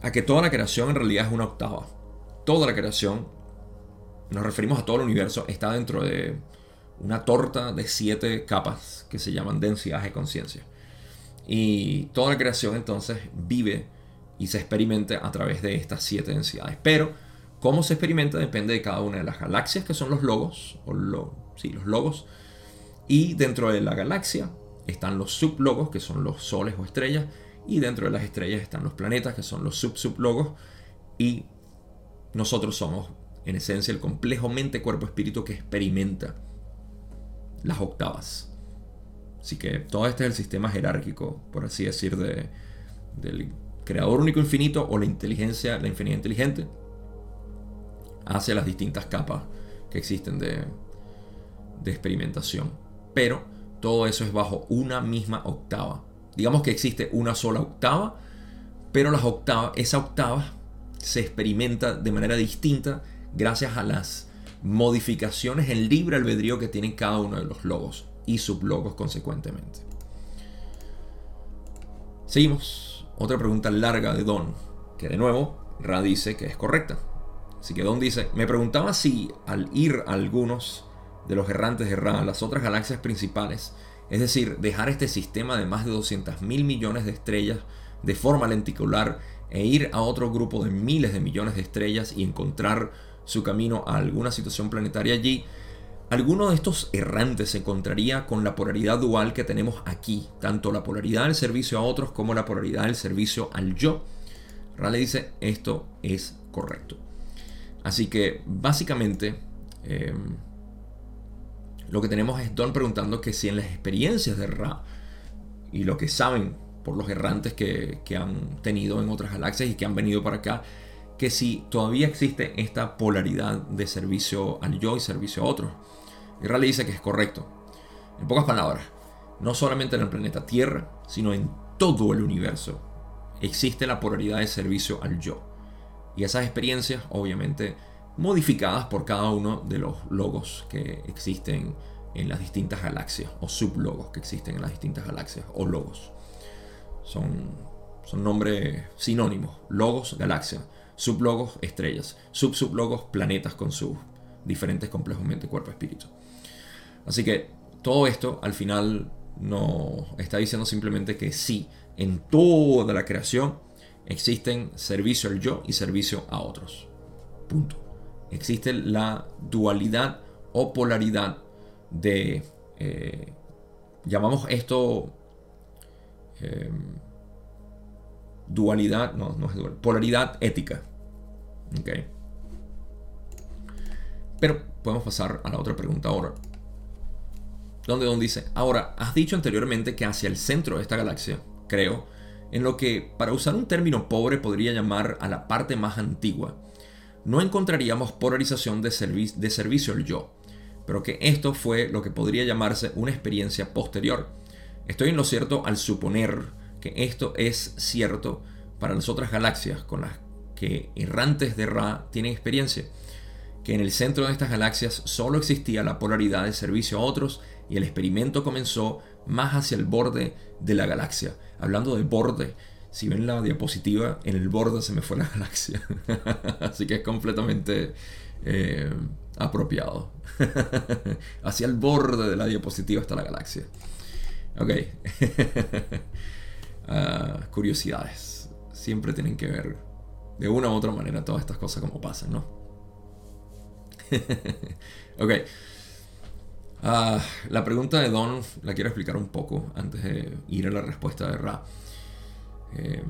a que toda la creación en realidad es una octava. Toda la creación, nos referimos a todo el universo, está dentro de una torta de siete capas que se llaman densidades de conciencia. Y toda la creación entonces vive y se experimenta a través de estas siete densidades. Pero cómo se experimenta depende de cada una de las galaxias, que son los logos, o sí, los logos. Y dentro de la galaxia están los sublogos, que son los soles o estrellas, y dentro de las estrellas están los planetas, que son los sub-sublogos, y nosotros somos en esencia el complejo mente, cuerpo, espíritu que experimenta las octavas. Así que todo este es el sistema jerárquico, por así decir, de, del creador único infinito o la inteligencia, la infinidad inteligente, hacia las distintas capas que existen de, de experimentación. Pero todo eso es bajo una misma octava. Digamos que existe una sola octava, pero las esa octava se experimenta de manera distinta gracias a las modificaciones en libre albedrío que tienen cada uno de los logos y sublogos consecuentemente. Seguimos. Otra pregunta larga de Don, que de nuevo Ra dice que es correcta. Así que Don dice, me preguntaba si al ir a algunos de los errantes de Ra a las otras galaxias principales, es decir, dejar este sistema de más de 200 mil millones de estrellas de forma lenticular e ir a otro grupo de miles de millones de estrellas y encontrar su camino a alguna situación planetaria allí, alguno de estos errantes se encontraría con la polaridad dual que tenemos aquí, tanto la polaridad del servicio a otros como la polaridad del servicio al yo. Rale dice, esto es correcto. Así que básicamente em, lo que tenemos es Don preguntando que si en las experiencias de Ra y lo que saben por los errantes que, han tenido en otras galaxias y que han venido para acá, que si todavía existe esta polaridad de servicio al yo y servicio a otros. Y Raleigh dice que es correcto. En pocas palabras, no solamente en el planeta Tierra, sino en todo el universo existe la polaridad de servicio al yo. Y esas experiencias, obviamente, modificadas por cada uno de los logos que existen en las distintas galaxias, o sublogos que existen en las distintas galaxias, o logos. Son, son nombres sinónimos. Logos, galaxia. Sublogos, estrellas. Sub-sublogos, planetas con sus diferentes complejos mente, cuerpo, espíritu. Así que todo esto al final no está diciendo simplemente que sí, en toda la creación existen servicio al yo y servicio a otros. Punto. Existe la dualidad o polaridad de, eh, llamamos esto em, dualidad, no, no es dual, polaridad ética. Okay. Pero podemos pasar a la otra pregunta ahora donde Don dice, ahora, has dicho anteriormente que hacia el centro de esta galaxia, creo, en lo que, para usar un término pobre, podría llamar a la parte más antigua, no encontraríamos polarización de, de servicio al yo, pero que esto fue lo que podría llamarse una experiencia posterior. Estoy en lo cierto al suponer que esto es cierto para las otras galaxias con las que errantes de Ra tienen experiencia, que en el centro de estas galaxias solo existía la polaridad de servicio a otros y el experimento comenzó más hacia el borde de la galaxia. Hablando de borde, si ven la diapositiva, en el borde se me fue la galaxia. Así que es completamente eh, apropiado. hacia el borde de la diapositiva está la galaxia. Ok. Ah, curiosidades. Siempre tienen que ver de una u otra manera todas estas cosas como pasan, ¿no? ok. Ah, la pregunta de Don la quiero explicar un poco antes de ir a la respuesta de Ra. Eh,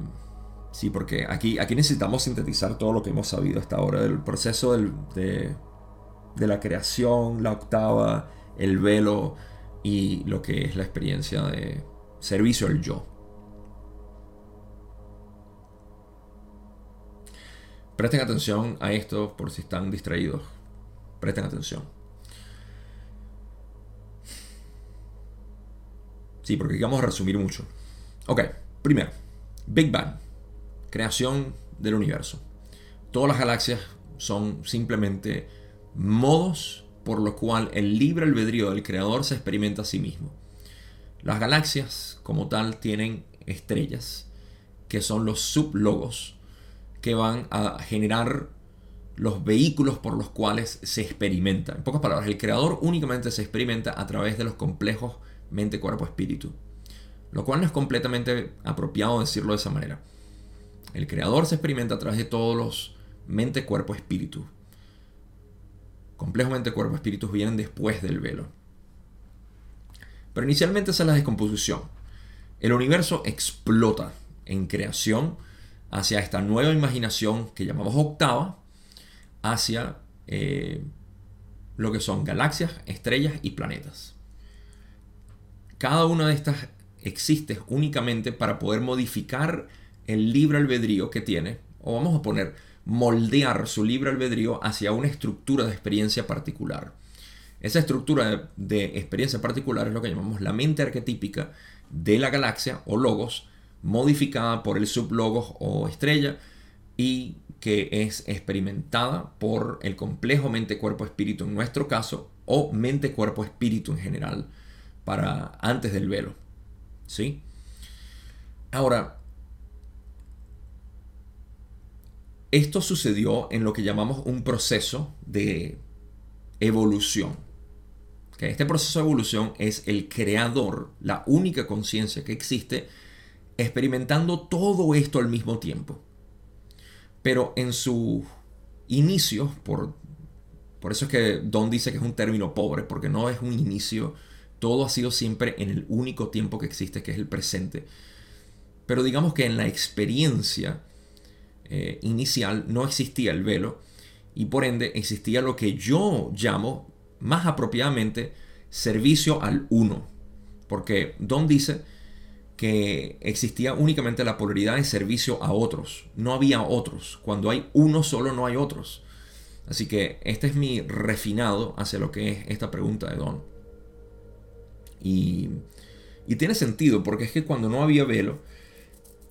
sí, porque aquí, aquí necesitamos sintetizar todo lo que hemos sabido hasta ahora del proceso de, de la creación, la octava, el velo y lo que es la experiencia de servicio al yo. Presten atención a esto por si están distraídos. Presten atención. Sí, porque aquí vamos a resumir mucho. Ok, primero, Big Bang, creación del universo. Todas las galaxias son simplemente modos por los cuales el libre albedrío del creador se experimenta a sí mismo. Las galaxias, como tal, tienen estrellas, que son los sublogos, que van a generar los vehículos por los cuales se experimenta. En pocas palabras, el creador únicamente se experimenta a través de los complejos mente, cuerpo, espíritu. Lo cual no es completamente apropiado decirlo de esa manera. El creador se experimenta a través de todos los mente, cuerpo, espíritu. Complejo mente, cuerpo, espíritu vienen después del velo. Pero inicialmente esa es la descomposición. El universo explota en creación hacia esta nueva imaginación que llamamos octava, hacia eh, lo que son galaxias, estrellas y planetas. Cada una de estas existe únicamente para poder modificar el libre albedrío que tiene, o vamos a poner, moldear su libre albedrío hacia una estructura de experiencia particular. Esa estructura de, experiencia particular es lo que llamamos la mente arquetípica de la galaxia o logos, modificada por el sublogos o estrella y que es experimentada por el complejo mente-cuerpo-espíritu en nuestro caso o mente-cuerpo-espíritu en general para antes del velo. ¿Sí? Ahora, esto sucedió en lo que llamamos un proceso de evolución. Este proceso de evolución es el creador, la única conciencia que existe, experimentando todo esto al mismo tiempo. Pero en su inicio, por, por eso es que Don dice que es un término pobre, porque no es un inicio, todo ha sido siempre en el único tiempo que existe, que es el presente. Pero digamos que en la experiencia eh, inicial no existía el velo y por ende existía lo que yo llamo más apropiadamente servicio al uno. Porque Don dice que existía únicamente la polaridad de servicio a otros. No había otros. Cuando hay uno solo no hay otros. Así que este es mi refinado hacia lo que es esta pregunta de Don. Y, tiene sentido porque es que cuando no había velo,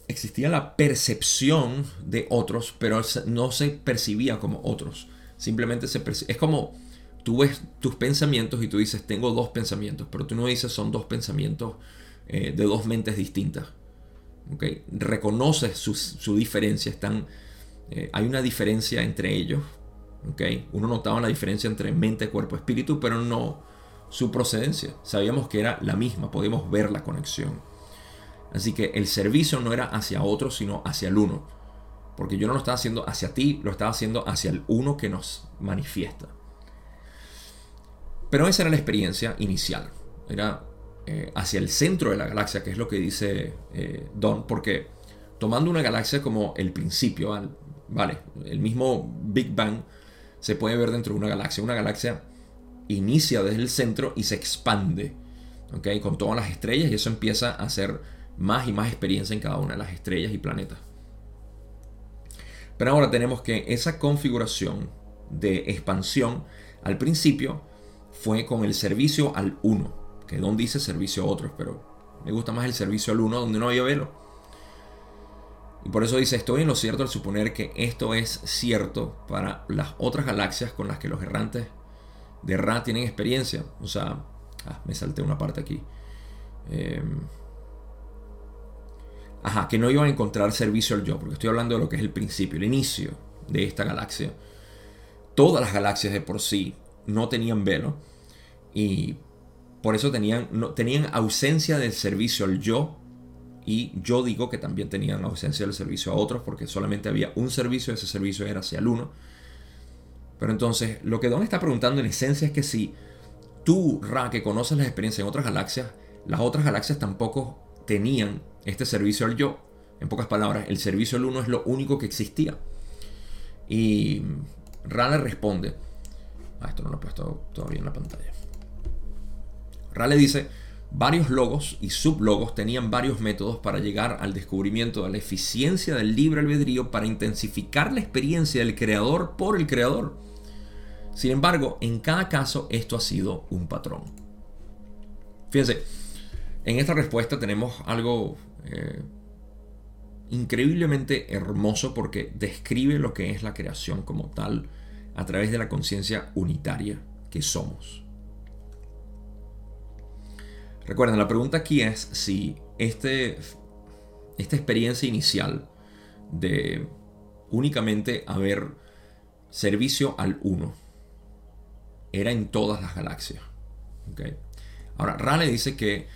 existía la percepción de otros, pero no se percibía como otros. Simplemente se es como tú ves tus pensamientos y tú dices, tengo dos pensamientos, pero tú no dices son dos pensamientos eh, de dos mentes distintas. ¿okay? Reconoces su, diferencia, están, eh, hay una diferencia entre ellos. ¿okay? Uno notaba la diferencia entre mente, cuerpo, espíritu, pero no su procedencia. Sabíamos que era la misma, podíamos ver la conexión. Así que el servicio no era hacia otro, sino hacia el uno. Porque yo no lo estaba haciendo hacia ti, lo estaba haciendo hacia el uno que nos manifiesta. Pero esa era la experiencia inicial. Era eh, hacia el centro de la galaxia, que es lo que dice eh, Don, porque tomando una galaxia como el principio, vale, el mismo Big Bang se puede ver dentro de una galaxia. Una galaxia inicia desde el centro y se expande, ¿ok? Con todas las estrellas y eso empieza a hacer más y más experiencia en cada una de las estrellas y planetas. Pero ahora tenemos que esa configuración de expansión al principio fue con el servicio al uno, que Don dice servicio a otros, pero me gusta más el servicio al uno donde no había velo. Y por eso dice, estoy en lo cierto al suponer que esto es cierto para las otras galaxias con las que los errantes de Ra tienen experiencia. O sea, ah, me salté una parte aquí. Eh, Ajá, que no iban a encontrar servicio al yo, porque estoy hablando de lo que es el principio, el inicio de esta galaxia. Todas las galaxias de por sí no tenían velo y por eso tenían, no, tenían ausencia del servicio al yo y yo digo que también tenían ausencia del servicio a otros porque solamente había un servicio, ese servicio era hacia el uno. Pero entonces lo que Don está preguntando en esencia es que si tú, Ra, que conoces las experiencias en otras galaxias, las otras galaxias tampoco tenían este servicio al yo. En pocas palabras, el servicio al uno es lo único que existía. Y Rale responde. Ah, esto no lo he puesto todavía en la pantalla. Rale dice, varios logos y sublogos tenían varios métodos para llegar al descubrimiento de la eficiencia del libre albedrío para intensificar la experiencia del creador por el creador. Sin embargo, en cada caso esto ha sido un patrón. Fíjense, en esta respuesta tenemos algo eh, increíblemente hermoso porque describe lo que es la creación como tal a través de la conciencia unitaria que somos. Recuerden, la pregunta aquí es si este, esta experiencia inicial de únicamente haber servicio al uno era en todas las galaxias. Ahora, Raleigh dice que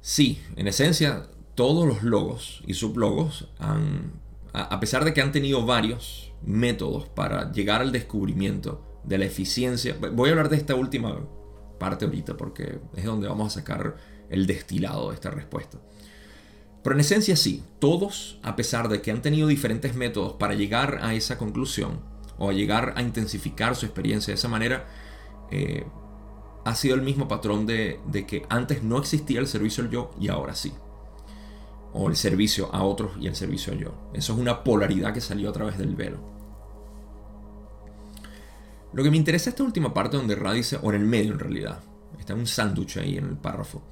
sí, en esencia todos los logos y sublogos han, a pesar de que han tenido varios métodos para llegar al descubrimiento de la eficiencia, voy a hablar de esta última parte ahorita porque es donde vamos a sacar el destilado de esta respuesta. Pero en esencia sí, todos, a pesar de que han tenido diferentes métodos para llegar a esa conclusión, o a llegar a intensificar su experiencia de esa manera, eh, ha sido el mismo patrón de, que antes no existía el servicio al yo y ahora sí. O el servicio a otros y el servicio al yo. Eso es una polaridad que salió a través del velo. Lo que me interesa es esta última parte donde Ra dice, o en el medio en realidad, está un sándwich ahí en el párrafo,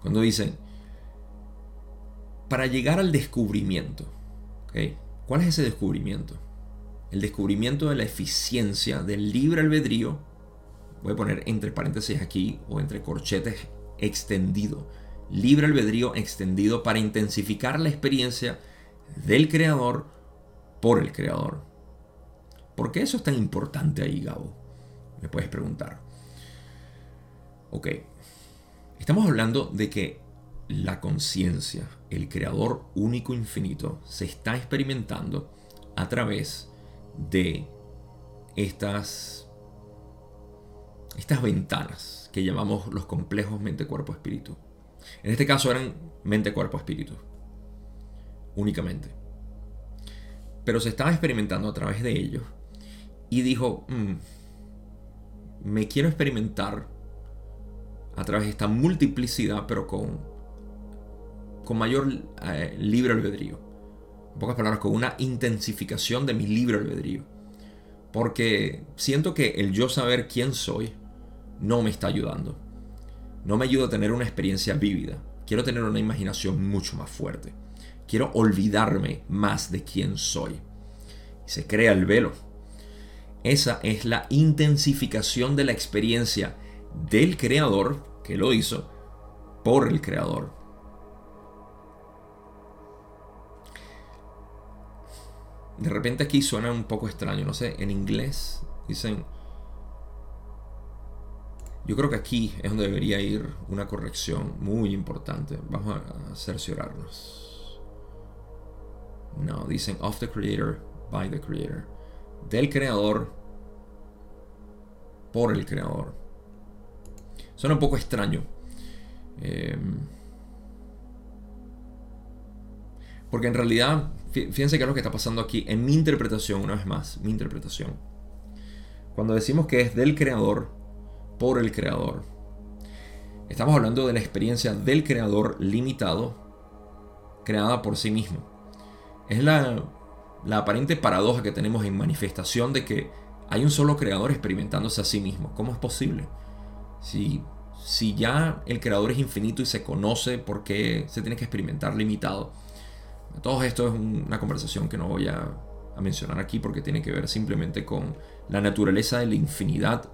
cuando dice, para llegar al descubrimiento, ¿cuál es ese descubrimiento? El descubrimiento de la eficiencia del libre albedrío voy a poner entre paréntesis aquí o entre corchetes extendido, libre albedrío extendido para intensificar la experiencia del creador por el creador. ¿Por qué eso es tan importante ahí, Gabo? Me puedes preguntar. Ok, estamos hablando de que la conciencia, el creador único infinito, se está experimentando a través de estas estas ventanas que llamamos los complejos mente-cuerpo-espíritu. En este caso eran mente-cuerpo-espíritu, únicamente. Pero se estaba experimentando a través de ellos y dijo, mm, me quiero experimentar a través de esta multiplicidad, pero con, con mayor eh, libre albedrío. En pocas palabras, con una intensificación de mi libre albedrío. Porque siento que el yo saber quién soy, no me está ayudando. No me ayuda a tener una experiencia vívida. Quiero tener una imaginación mucho más fuerte. Quiero olvidarme más de quién soy. Y se crea el velo. Esa es la intensificación de la experiencia del creador que lo hizo por el creador. De repente aquí suena un poco extraño, no sé, en inglés dicen yo creo que aquí es donde debería ir una corrección muy importante. Vamos a cerciorarnos. No, dicen of the creator, by the creator. Del creador, por el creador. Suena un poco extraño. Em, porque en realidad, fíjense qué es lo que está pasando aquí en mi interpretación, una vez más, mi interpretación. Cuando decimos que es del creador, por el creador. Estamos hablando de la experiencia del creador limitado, creada por sí mismo. Es la, aparente paradoja que tenemos en manifestación de que hay un solo creador experimentándose a sí mismo. ¿Cómo es posible? Si, si ya el creador es infinito y se conoce por qué se tiene que experimentar limitado. Todo esto es una conversación que no voy a, a mencionar aquí porque tiene que ver simplemente con la naturaleza de la infinidad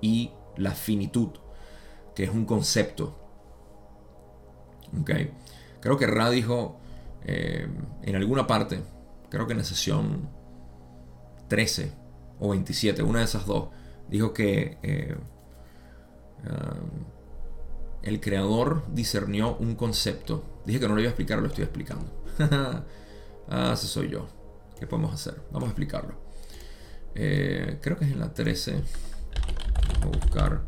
y la finitud, que es un concepto. Okay. Creo que Ra dijo eh, en alguna parte, creo que en la sesión 13 o 27, una de esas dos, dijo que eh, um, el creador discernió un concepto. Dije que no lo iba a explicar, lo estoy explicando. ah, ese soy yo. ¿Qué podemos hacer? Vamos a explicarlo. Eh, creo que es en la 13 a buscar.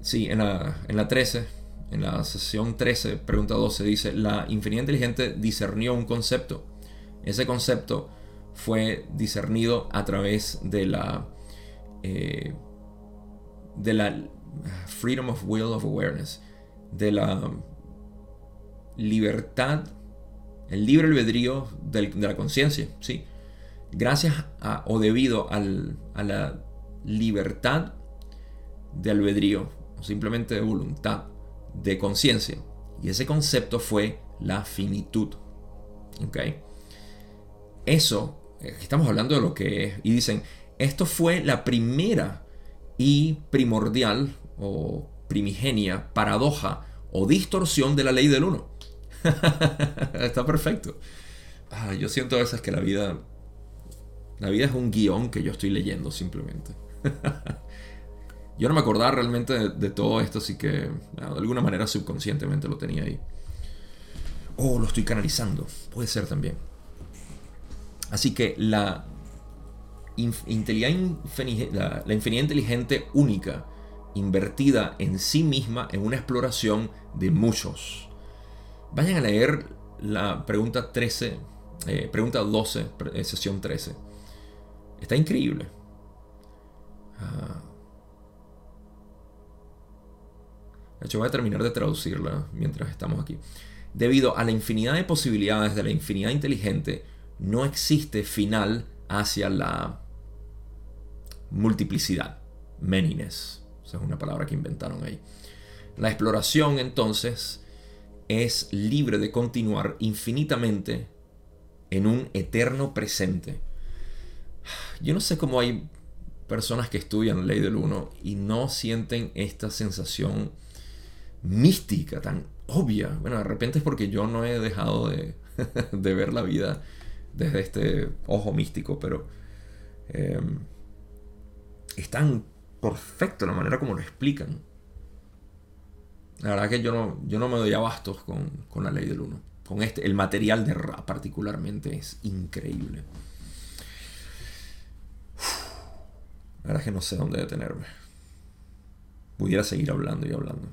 Sí, en la, en la 13, en la sesión 13, pregunta 12, dice, la infinidad inteligente discernió un concepto. Ese concepto fue discernido a través de la, eh, de la freedom of will of awareness, de la libertad, el libre albedrío de la conciencia, ¿sí? Gracias a, o debido a la libertad de albedrío, o simplemente de voluntad, de conciencia. Y ese concepto fue la finitud. ¿Ok? Eso, eh, estamos hablando de lo que es, y dicen, esto fue la primera y primordial o primigenia paradoja o distorsión de la ley del uno. Está perfecto. Ah, yo siento a veces que la vida la vida es un guion que yo estoy leyendo simplemente. yo no me acordaba realmente de, todo esto, así que de alguna manera subconscientemente lo tenía ahí. O oh, lo estoy canalizando, puede ser también. Así que la, la, la infinidad inteligente única, invertida en sí misma en una exploración de muchos. Vayan a leer la pregunta 13 Eh, pregunta 12, eh, sesión 13. Está increíble. Ah. De hecho, voy a terminar de traducirla mientras estamos aquí. Debido a la infinidad de posibilidades de la infinidad inteligente, no existe final hacia la multiplicidad. Manyness. Esa es una palabra que inventaron ahí. La exploración entonces es libre de continuar infinitamente en un eterno presente. Yo no sé cómo hay personas que estudian ley del uno y no sienten esta sensación mística tan obvia. Bueno, de repente es porque yo no he dejado de, ver la vida desde este ojo místico, pero em, es tan perfecto la manera como lo explican. La verdad que yo no, yo no me doy abastos con, con la ley del uno. Con este, el material de Ra particularmente es increíble. La verdad que no sé dónde detenerme. Pudiera seguir hablando y hablando.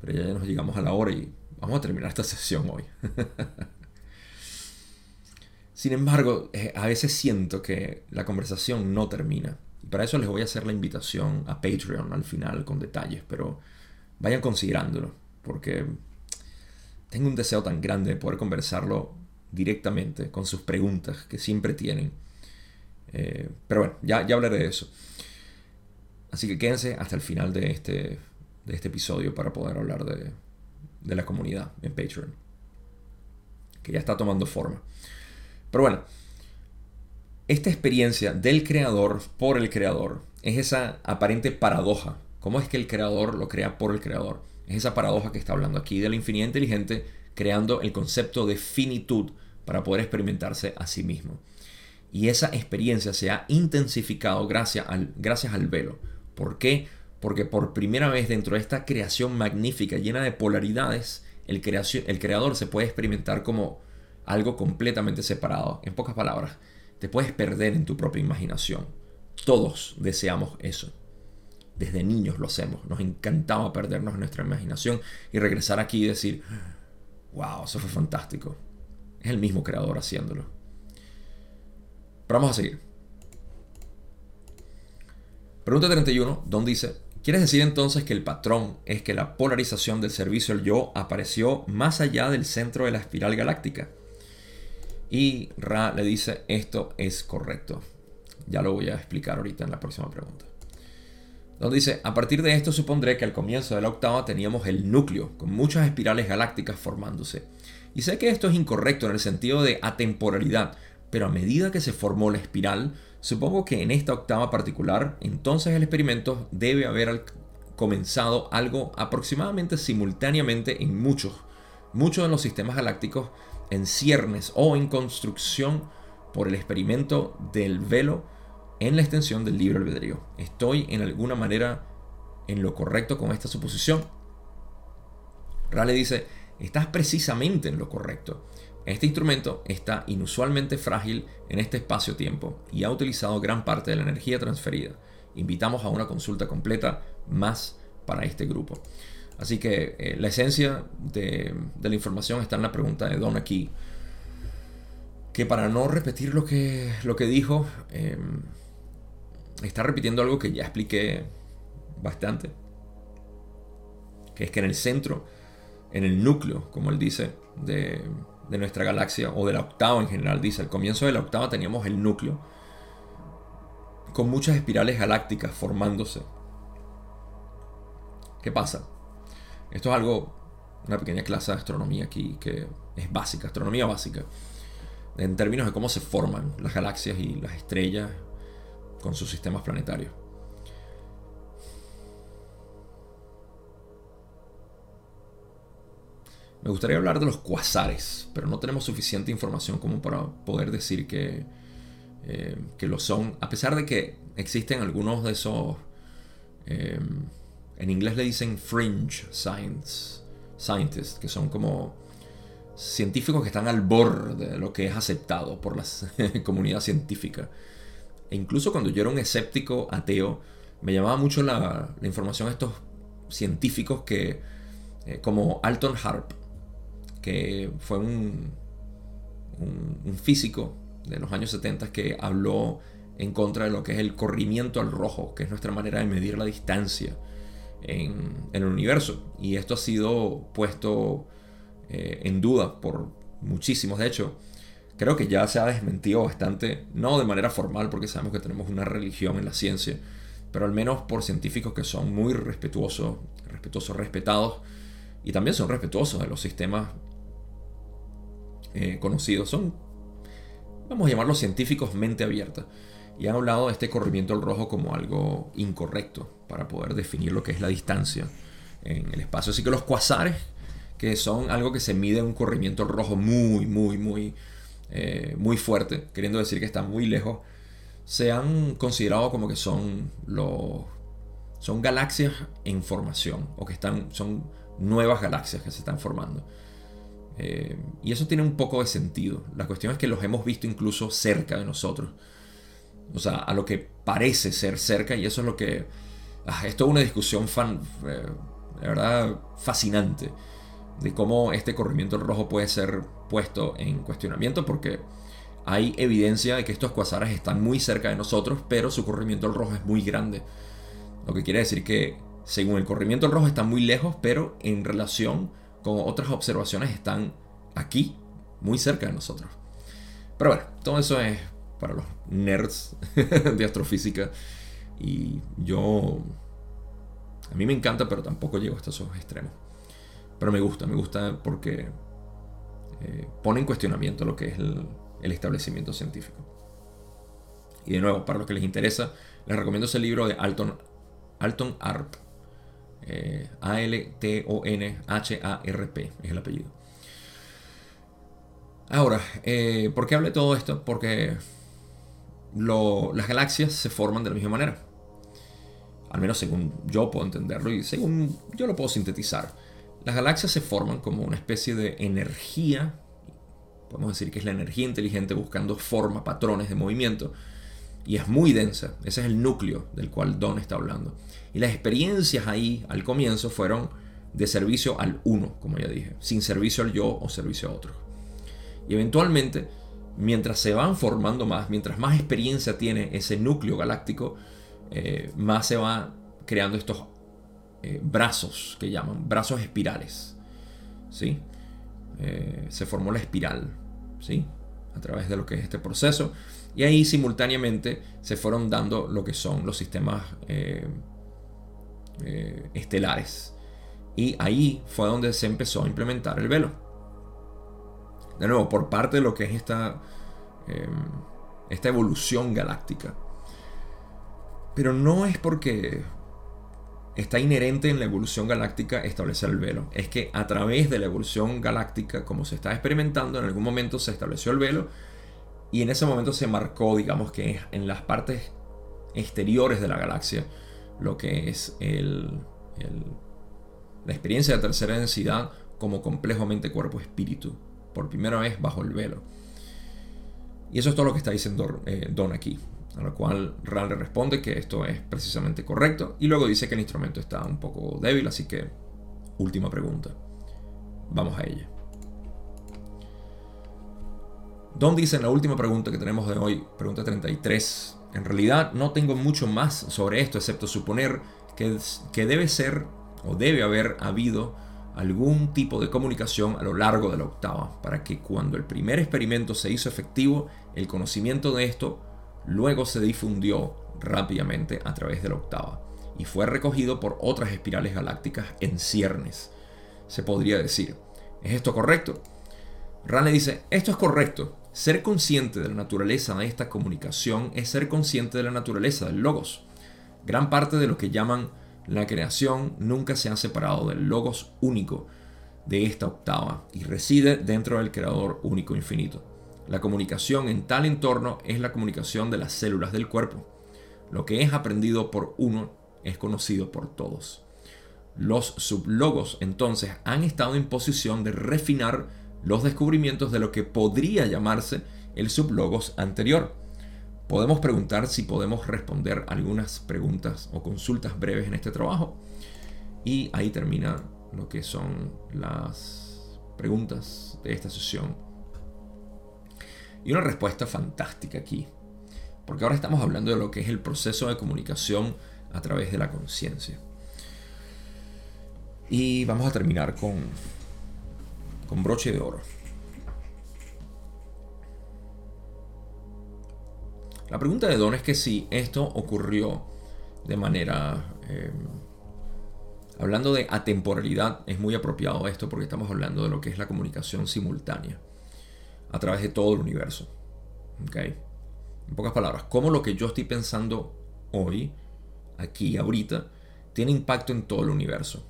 Pero ya nos llegamos a la hora y vamos a terminar esta sesión hoy. Sin embargo, eh, a veces siento que la conversación no termina. Y para eso les voy a hacer la invitación a Patreon al final con detalles, pero vayan considerándolo, porque tengo un deseo tan grande de poder conversarlo directamente con sus preguntas que siempre tienen. Eh, pero bueno, ya, ya hablaré de eso. Así que quédense hasta el final de este, de este episodio para poder hablar de, de la comunidad en Patreon, que ya está tomando forma. Pero bueno, esta experiencia del creador por el creador es esa aparente paradoja. ¿Cómo es que el creador lo crea por el creador? Es esa paradoja que está hablando aquí de la infinidad inteligente creando el concepto de finitud para poder experimentarse a sí mismo. Y esa experiencia se ha intensificado gracias al, gracias al velo. ¿Por qué? Porque por primera vez dentro de esta creación magnífica, llena de polaridades, el, el creador se puede experimentar como algo completamente separado. En pocas palabras, te puedes perder en tu propia imaginación. Todos deseamos eso. Desde niños lo hacemos. Nos encantaba perdernos en nuestra imaginación y regresar aquí y decir, wow, eso fue fantástico. Es el mismo creador haciéndolo. Vamos a seguir. Pregunta 31, Don dice, ¿quieres decir entonces que el patrón es que la polarización del servicio al yo apareció más allá del centro de la espiral galáctica? Y Ra le dice, esto es correcto. Ya lo voy a explicar ahorita en la próxima pregunta. Donde dice, a partir de esto supondré que al comienzo de la octava teníamos el núcleo, con muchas espirales galácticas formándose. Y sé que esto es incorrecto en el sentido de atemporalidad, pero a medida que se formó la espiral, supongo que en esta octava particular, entonces el experimento debe haber comenzado algo aproximadamente simultáneamente en muchos, muchos de los sistemas galácticos en ciernes o en construcción por el experimento del velo en la extensión del libre albedrío. ¿Estoy en alguna manera en lo correcto con esta suposición? Rale dice, estás precisamente en lo correcto. Este instrumento está inusualmente frágil en este espacio-tiempo y ha utilizado gran parte de la energía transferida. Invitamos a una consulta completa más para este grupo. Así que eh, la esencia de, la información está en la pregunta de Don aquí. Que para no repetir lo que, dijo, em, está repitiendo algo que ya expliqué bastante. Que es que en el centro, en el núcleo, como él dice, de, de nuestra galaxia, o de la octava en general, dice, al comienzo de la octava teníamos el núcleo, con muchas espirales galácticas formándose. ¿Qué pasa? Esto es algo, una pequeña clase de astronomía aquí que es básica, astronomía básica, en términos de cómo se forman las galaxias y las estrellas con sus sistemas planetarios. Me gustaría hablar de los cuasares, pero no tenemos suficiente información como para poder decir que, eh, que lo son, a pesar de que existen algunos de esos... Eh, en inglés le dicen fringe science, scientists, que son como científicos que están al borde de lo que es aceptado por la comunidad científica. E incluso cuando yo era un escéptico ateo, me llamaba mucho la, información de estos científicos que, eh, como Alton Harp, que fue un, físico de los años 70 que habló en contra de lo que es el corrimiento al rojo, que es nuestra manera de medir la distancia en, el universo. Y esto ha sido puesto eh, en duda por muchísimos. De hecho, creo que ya se ha desmentido bastante, no de manera formal, porque sabemos que tenemos una religión en la ciencia, pero al menos por científicos que son muy respetuosos, respetuosos, respetados, y también son respetuosos de los sistemas eh, conocidos. Son, vamos a llamarlos científicos mente abierta. Y han hablado de este corrimiento al rojo como algo incorrecto para poder definir lo que es la distancia en el espacio. Así que los cuasares, que son algo que se mide un corrimiento al rojo muy, muy, muy, eh, muy fuerte, queriendo decir que están muy lejos, se han considerado como que son los son galaxias en formación o que están son nuevas galaxias que se están formando. Eh, y eso tiene un poco de sentido. La cuestión es que los hemos visto incluso cerca de nosotros. O sea, a lo que parece ser cerca y eso es lo que... Ah, es una discusión fan, eh, verdad fascinante de cómo este corrimiento rojo puede ser puesto en cuestionamiento porque hay evidencia de que estos cuasares están muy cerca de nosotros, pero su corrimiento rojo es muy grande. Lo que quiere decir que según el corrimiento rojo están muy lejos, pero en relación con otras observaciones están aquí, muy cerca de nosotros. Pero bueno, todo eso es para los nerds de astrofísica. Y yo... A mí me encanta, pero tampoco llego hasta esos extremos. Pero me gusta, me gusta porque eh, pone en cuestionamiento lo que es el, establecimiento científico. Y de nuevo, para los que les interesa, les recomiendo ese libro de Alton, Alton Arp. Eh, A-L-T-O-N-H-A-R-P es el apellido. Ahora, eh, ¿por qué hablé todo esto? Porque las galaxias se forman de la misma manera. Al menos según yo puedo entenderlo y según yo lo puedo sintetizar. Las galaxias se forman como una especie de energía, podemos decir que es la energía inteligente buscando forma, patrones de movimiento, y es muy densa. Ese es el núcleo del cual Don está hablando. Y las experiencias ahí al comienzo fueron de servicio al uno, como ya dije, sin servicio al yo o servicio a otro. Y eventualmente mientras se van formando más, mientras más experiencia tiene ese núcleo galáctico, eh, más se va creando estos eh, brazos que llaman, brazos espirales. ¿sí? Eh, se formó la espiral ¿sí? a través de lo que es este proceso. Y ahí simultáneamente se fueron dando lo que son los sistemas estelares. Y ahí fue donde se empezó a implementar el velo de nuevo, por parte de lo que es esta, em, esta evolución galáctica. Pero no es porque está inherente en la evolución galáctica establecer el velo. Es que a través de la evolución galáctica, como se está experimentando, en algún momento se estableció el velo y en ese momento se marcó, digamos que en las partes exteriores de la galaxia, lo que es el, la experiencia de tercera densidad como complejamente cuerpo-espíritu por primera vez bajo el velo. Y eso es todo lo que está diciendo eh, Don aquí. A lo cual Ral le responde que esto es precisamente correcto. Y luego dice que el instrumento está un poco débil, así que última pregunta. Vamos a ella. Don dice en la última pregunta que tenemos de hoy, pregunta 33, en realidad no tengo mucho más sobre esto, excepto suponer que, que debe ser o debe haber habido algún tipo de comunicación a lo largo de la octava, para que cuando el primer experimento se hizo efectivo, el conocimiento de esto luego se difundió rápidamente a través de la octava y fue recogido por otras espirales galácticas en ciernes. Se podría decir, ¿es esto correcto? Rane dice, esto es correcto. Ser consciente de la naturaleza de esta comunicación es ser consciente de la naturaleza del logos. Gran parte de lo que llaman la creación nunca se ha separado del logos único de esta octava y reside dentro del creador único infinito. La comunicación en tal entorno es la comunicación de las células del cuerpo. Lo que es aprendido por uno es conocido por todos. Los sublogos entonces han estado en posición de refinar los descubrimientos de lo que podría llamarse el sublogos anterior podemos preguntar si podemos responder algunas preguntas o consultas breves en este trabajo. Y ahí termina lo que son las preguntas de esta sesión. Y una respuesta fantástica aquí. Porque ahora estamos hablando de lo que es el proceso de comunicación a través de la conciencia. Y vamos a terminar con, con broche de oro. La pregunta de Don es que si esto ocurrió de manera... Eh, hablando de atemporalidad, es muy apropiado esto porque estamos hablando de lo que es la comunicación simultánea a través de todo el universo. ¿Okay? En pocas palabras, cómo lo que yo estoy pensando hoy, aquí, ahorita, tiene impacto en todo el universo.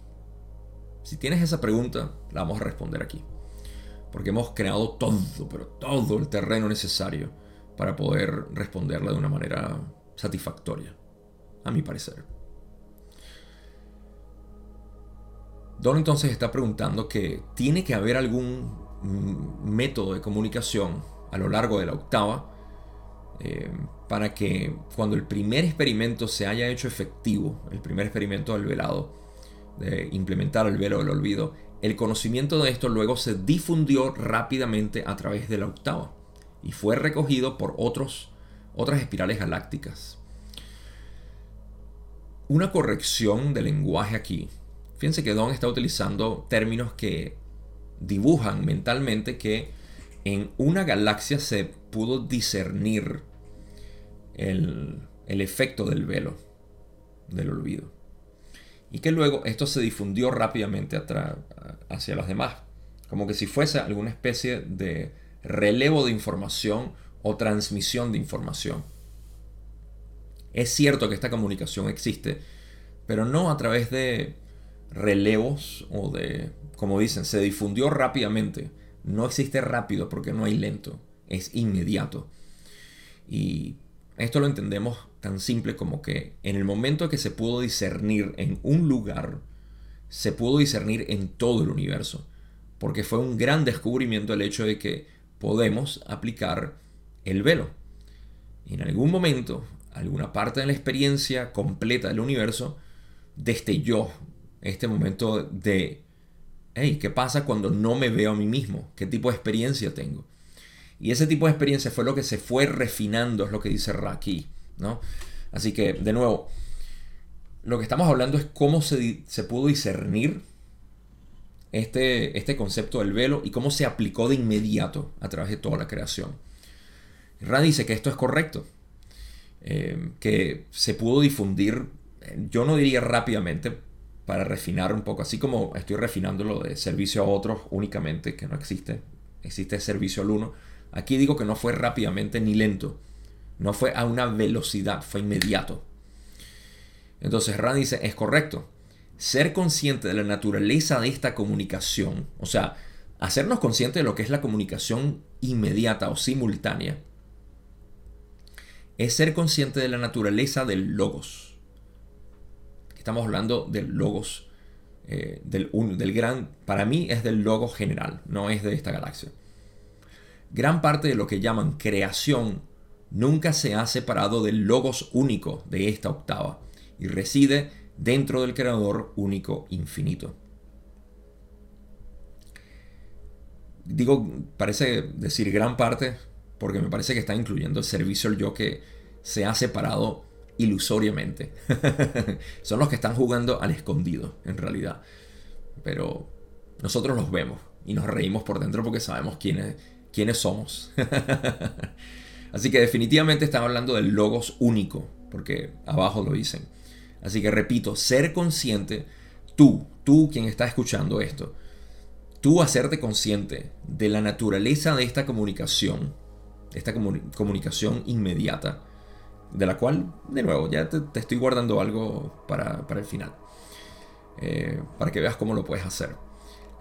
Si tienes esa pregunta, la vamos a responder aquí. Porque hemos creado todo, pero todo el terreno necesario para poder responderla de una manera satisfactoria, a mi parecer. Don entonces está preguntando que tiene que haber algún método de comunicación a lo largo de la octava eh, para que cuando el primer experimento se haya hecho efectivo, el primer experimento del velado, de implementar el velo del olvido, el conocimiento de esto luego se difundió rápidamente a través de la octava y fue recogido por otros, otras espirales galácticas. Una corrección de lenguaje aquí. Fíjense que Don está utilizando términos que dibujan mentalmente que en una galaxia se pudo discernir el, el efecto del velo, del olvido. Y que luego esto se difundió rápidamente hacia los demás. Como que si fuese alguna especie de relevo de información o transmisión de información. Es cierto que esta comunicación existe, pero no a través de relevos o de, como dicen, se difundió rápidamente. No existe rápido porque no hay lento, es inmediato. Y esto lo entendemos tan simple como que en el momento que se pudo discernir en un lugar, se pudo discernir en todo el universo. Porque fue un gran descubrimiento el hecho de que podemos aplicar el velo. En algún momento, alguna parte de la experiencia completa del universo destelló este momento de, hey, ¿qué pasa cuando no me veo a mí mismo? ¿Qué tipo de experiencia tengo? Y ese tipo de experiencia fue lo que se fue refinando, es lo que dice Raki, ¿no? Así que, de nuevo, lo que estamos hablando es cómo se, se pudo discernir este, este concepto del velo y cómo se aplicó de inmediato a través de toda la creación. Ra dice que esto es correcto, eh, que se pudo difundir, yo no diría rápidamente, para refinar un poco, así como estoy refinando lo de servicio a otros únicamente, que no existe, existe servicio al uno, aquí digo que no fue rápidamente ni lento, no fue a una velocidad, fue inmediato. Entonces Rand dice, es correcto, ser consciente de la naturaleza de esta comunicación, o sea, hacernos conscientes de lo que es la comunicación inmediata o simultánea, es ser consciente de la naturaleza del logos. Estamos hablando del logos, eh, del, del gran, para mí es del logos general, no es de esta galaxia. Gran parte de lo que llaman creación nunca se ha separado del logos único de esta octava y reside dentro del creador único infinito. Digo, parece decir gran parte porque me parece que está incluyendo el servicio al yo que se ha separado ilusoriamente. Son los que están jugando al escondido, en realidad. Pero nosotros los vemos y nos reímos por dentro porque sabemos quiénes, quiénes somos. Así que definitivamente están hablando del logos único, porque abajo lo dicen. Así que repito, ser consciente, tú, tú quien está escuchando esto, tú hacerte consciente de la naturaleza de esta comunicación, esta comunicación inmediata, de la cual, de nuevo, ya te, estoy guardando algo para, el final, eh, para que veas cómo lo puedes hacer.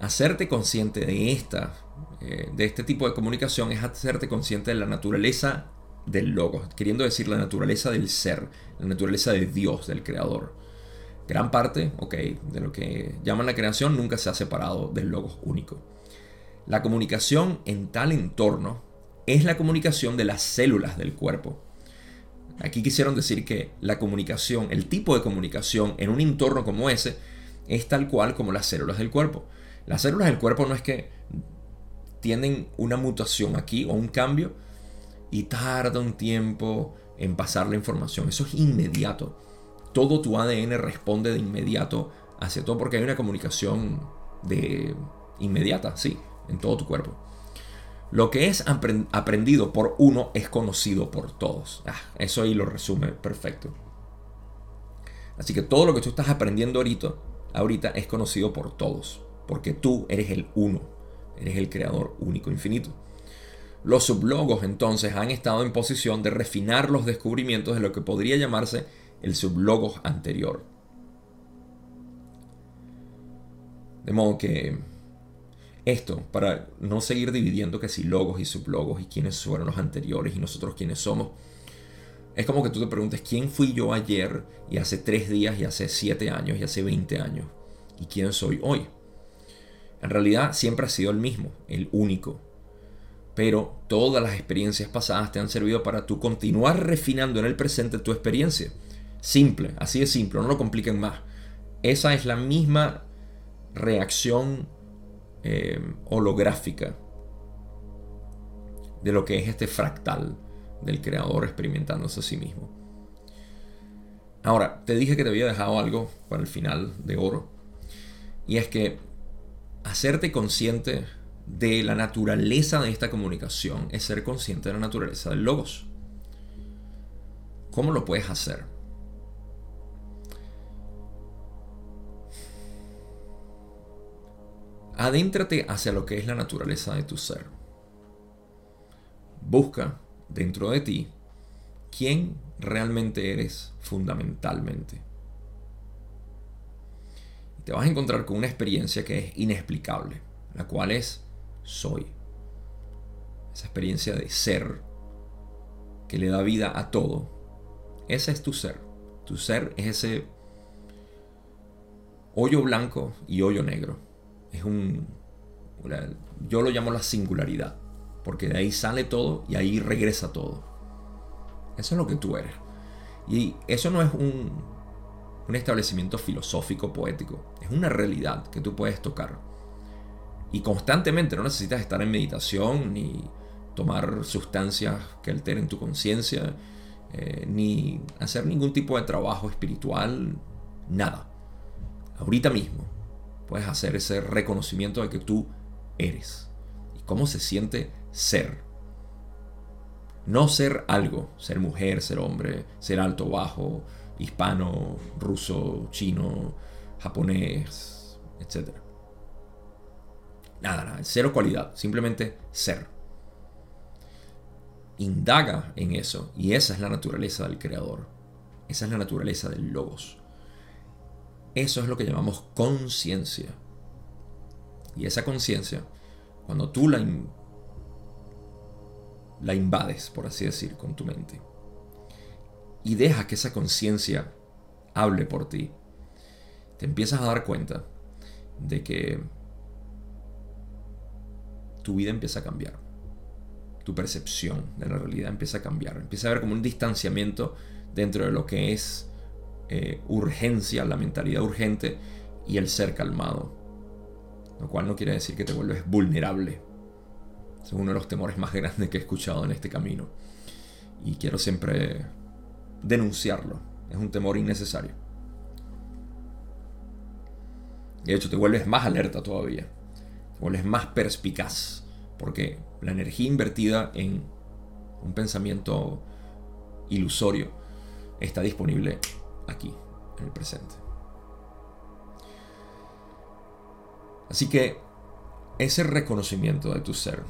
Hacerte consciente de esta, eh, de este tipo de comunicación es hacerte consciente de la naturaleza del logo, queriendo decir la naturaleza del ser, la naturaleza de Dios, del creador. Gran parte, ok, de lo que llaman la creación nunca se ha separado del logo único. La comunicación en tal entorno es la comunicación de las células del cuerpo. Aquí quisieron decir que la comunicación, el tipo de comunicación en un entorno como ese, es tal cual como las células del cuerpo. Las células del cuerpo no es que tienen una mutación aquí o un cambio, y tarda un tiempo en pasar la información. Eso es inmediato. Todo tu ADN responde de inmediato hacia todo porque hay una comunicación de inmediata, sí, en todo tu cuerpo. Lo que es aprendido por uno es conocido por todos. Ah, eso ahí lo resume perfecto. Así que todo lo que tú estás aprendiendo ahorita, ahorita es conocido por todos, porque tú eres el uno, eres el creador único infinito. Los sublogos entonces han estado en posición de refinar los descubrimientos de lo que podría llamarse el sublogos anterior. De modo que esto, para no seguir dividiendo que si logos y sublogos y quiénes fueron los anteriores y nosotros quiénes somos, es como que tú te preguntes quién fui yo ayer y hace tres días y hace siete años y hace 20 años y quién soy hoy. En realidad siempre ha sido el mismo, el único. Pero todas las experiencias pasadas te han servido para tú continuar refinando en el presente tu experiencia. Simple, así de simple, no lo compliquen más. Esa es la misma reacción eh, holográfica de lo que es este fractal del creador experimentándose a sí mismo. Ahora, te dije que te había dejado algo para el final de oro. Y es que hacerte consciente de la naturaleza de esta comunicación es ser consciente de la naturaleza del logos. ¿Cómo lo puedes hacer? Adéntrate hacia lo que es la naturaleza de tu ser. Busca dentro de ti quién realmente eres fundamentalmente. Te vas a encontrar con una experiencia que es inexplicable, la cual es soy. Esa experiencia de ser que le da vida a todo. Ese es tu ser. Tu ser es ese hoyo blanco y hoyo negro. Es un... Yo lo llamo la singularidad porque de ahí sale todo y ahí regresa todo. Eso es lo que tú eres. Y eso no es un, un establecimiento filosófico, poético, es una realidad que tú puedes tocar. Y constantemente no necesitas estar en meditación ni tomar sustancias que alteren tu conciencia, eh, ni hacer ningún tipo de trabajo espiritual, nada. Ahorita mismo puedes hacer ese reconocimiento de que tú eres. Y cómo se siente ser. No ser algo, ser mujer, ser hombre, ser alto, bajo, hispano, ruso, chino, japonés, etc. Nada, nada, cero cualidad, simplemente ser. Indaga en eso y esa es la naturaleza del creador. Esa es la naturaleza del logos. Eso es lo que llamamos conciencia. Y esa conciencia, cuando tú la la invades, por así decir, con tu mente. Y deja que esa conciencia hable por ti. Te empiezas a dar cuenta de que tu vida empieza a cambiar. Tu percepción de la realidad empieza a cambiar. Empieza a haber como un distanciamiento dentro de lo que es eh, urgencia, la mentalidad urgente y el ser calmado. Lo cual no quiere decir que te vuelves vulnerable es uno de los temores más grandes que he escuchado en este camino. Y quiero siempre denunciarlo. Es un temor innecesario. De hecho, te vuelves más alerta todavía. Te vuelves más perspicaz. Porque la energía invertida en un pensamiento ilusorio está disponible aquí, en el presente. Así que ese reconocimiento de tu ser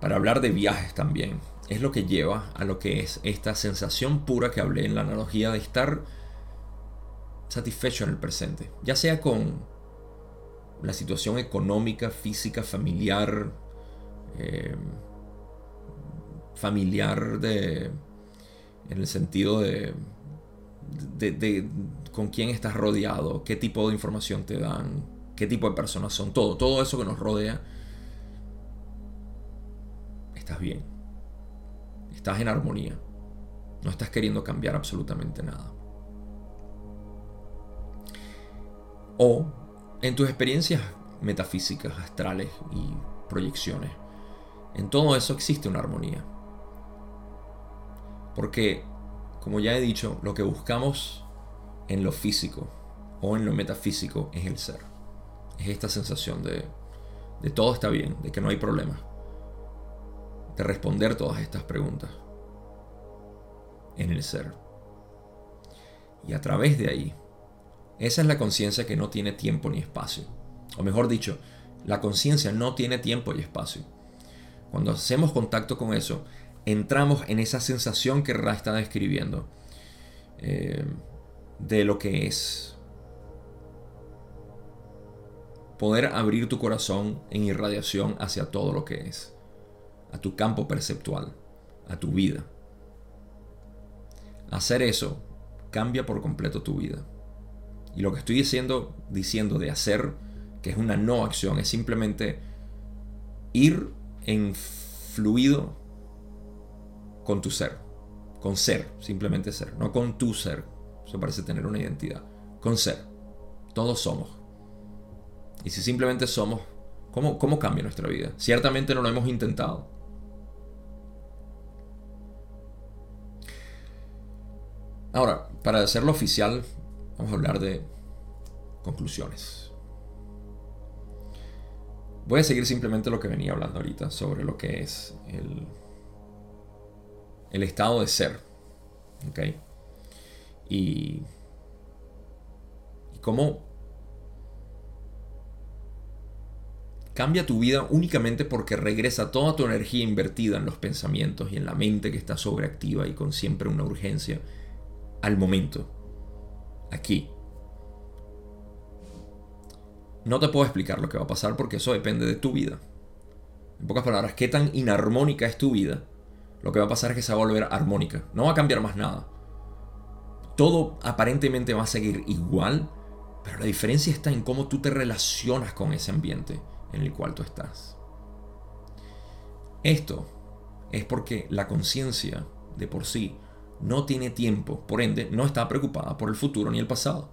para hablar de viajes también. Es lo que lleva a lo que es esta sensación pura que hablé en la analogía de estar satisfecho en el presente, ya sea con la situación económica, física, familiar, eh, familiar de, en el sentido de, de, de, con quién estás rodeado, qué tipo de información te dan, qué tipo de personas son, todo, todo eso que nos rodea estás bien. Estás en armonía. No estás queriendo cambiar absolutamente nada. O en tus experiencias metafísicas, astrales y proyecciones. En todo eso existe una armonía. Porque, como ya he dicho, lo que buscamos en lo físico o en lo metafísico es el ser. Es esta sensación de, de todo está bien, de que no hay problema. De responder todas estas preguntas en el ser. Y a través de ahí, esa es la conciencia que no tiene tiempo ni espacio. O mejor dicho, la conciencia no tiene tiempo y espacio. Cuando hacemos contacto con eso, entramos en esa sensación que Ra está describiendo eh, de lo que es. Poder abrir tu corazón en irradiación hacia todo lo que es, a tu campo perceptual, a tu vida. Hacer eso cambia por completo tu vida. Y lo que estoy diciendo, diciendo de hacer, que es una no acción, es simplemente ir en fluido con tu ser. Con ser, simplemente ser. No con tu ser. Eso parece tener una identidad. Con ser. Todos somos. Y si simplemente somos, ¿cómo, cómo cambia nuestra vida? Ciertamente no lo hemos intentado. Ahora, para hacerlo oficial, vamos a hablar de conclusiones. Voy a seguir simplemente lo que venía hablando ahorita sobre lo que es el, el estado de ser. ¿Ok? Y, y cómo cambia tu vida únicamente porque regresa toda tu energía invertida en los pensamientos y en la mente que está sobreactiva y con siempre una urgencia al momento, aquí. No te puedo explicar lo que va a pasar porque eso depende de tu vida. En pocas palabras, qué tan inarmónica es tu vida, lo que va a pasar es que se va a volver armónica. No va a cambiar más nada. Todo aparentemente va a seguir igual, pero la diferencia está en cómo tú te relacionas con ese ambiente en el cual tú estás. Esto es porque la conciencia de por sí no tiene tiempo, por ende no está preocupada por el futuro ni el pasado.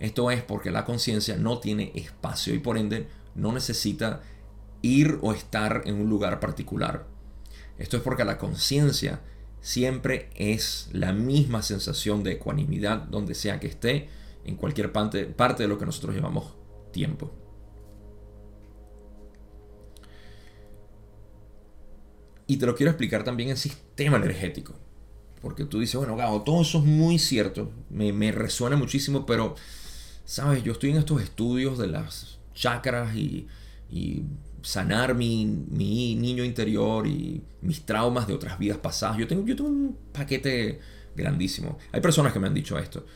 Esto es porque la conciencia no tiene espacio y por ende no necesita ir o estar en un lugar particular. Esto es porque la conciencia siempre es la misma sensación de ecuanimidad donde sea que esté, en cualquier parte, de lo que nosotros llamamos tiempo. Y te lo quiero explicar también en sistema energético. Porque tú dices, bueno, Gabo, todo eso es muy cierto, me, resuena muchísimo, pero, ¿sabes? Yo estoy en estos estudios de las chakras y, sanar mi, niño interior y mis traumas de otras vidas pasadas. Yo tengo, yo tengo un paquete grandísimo. Hay personas que me han dicho esto.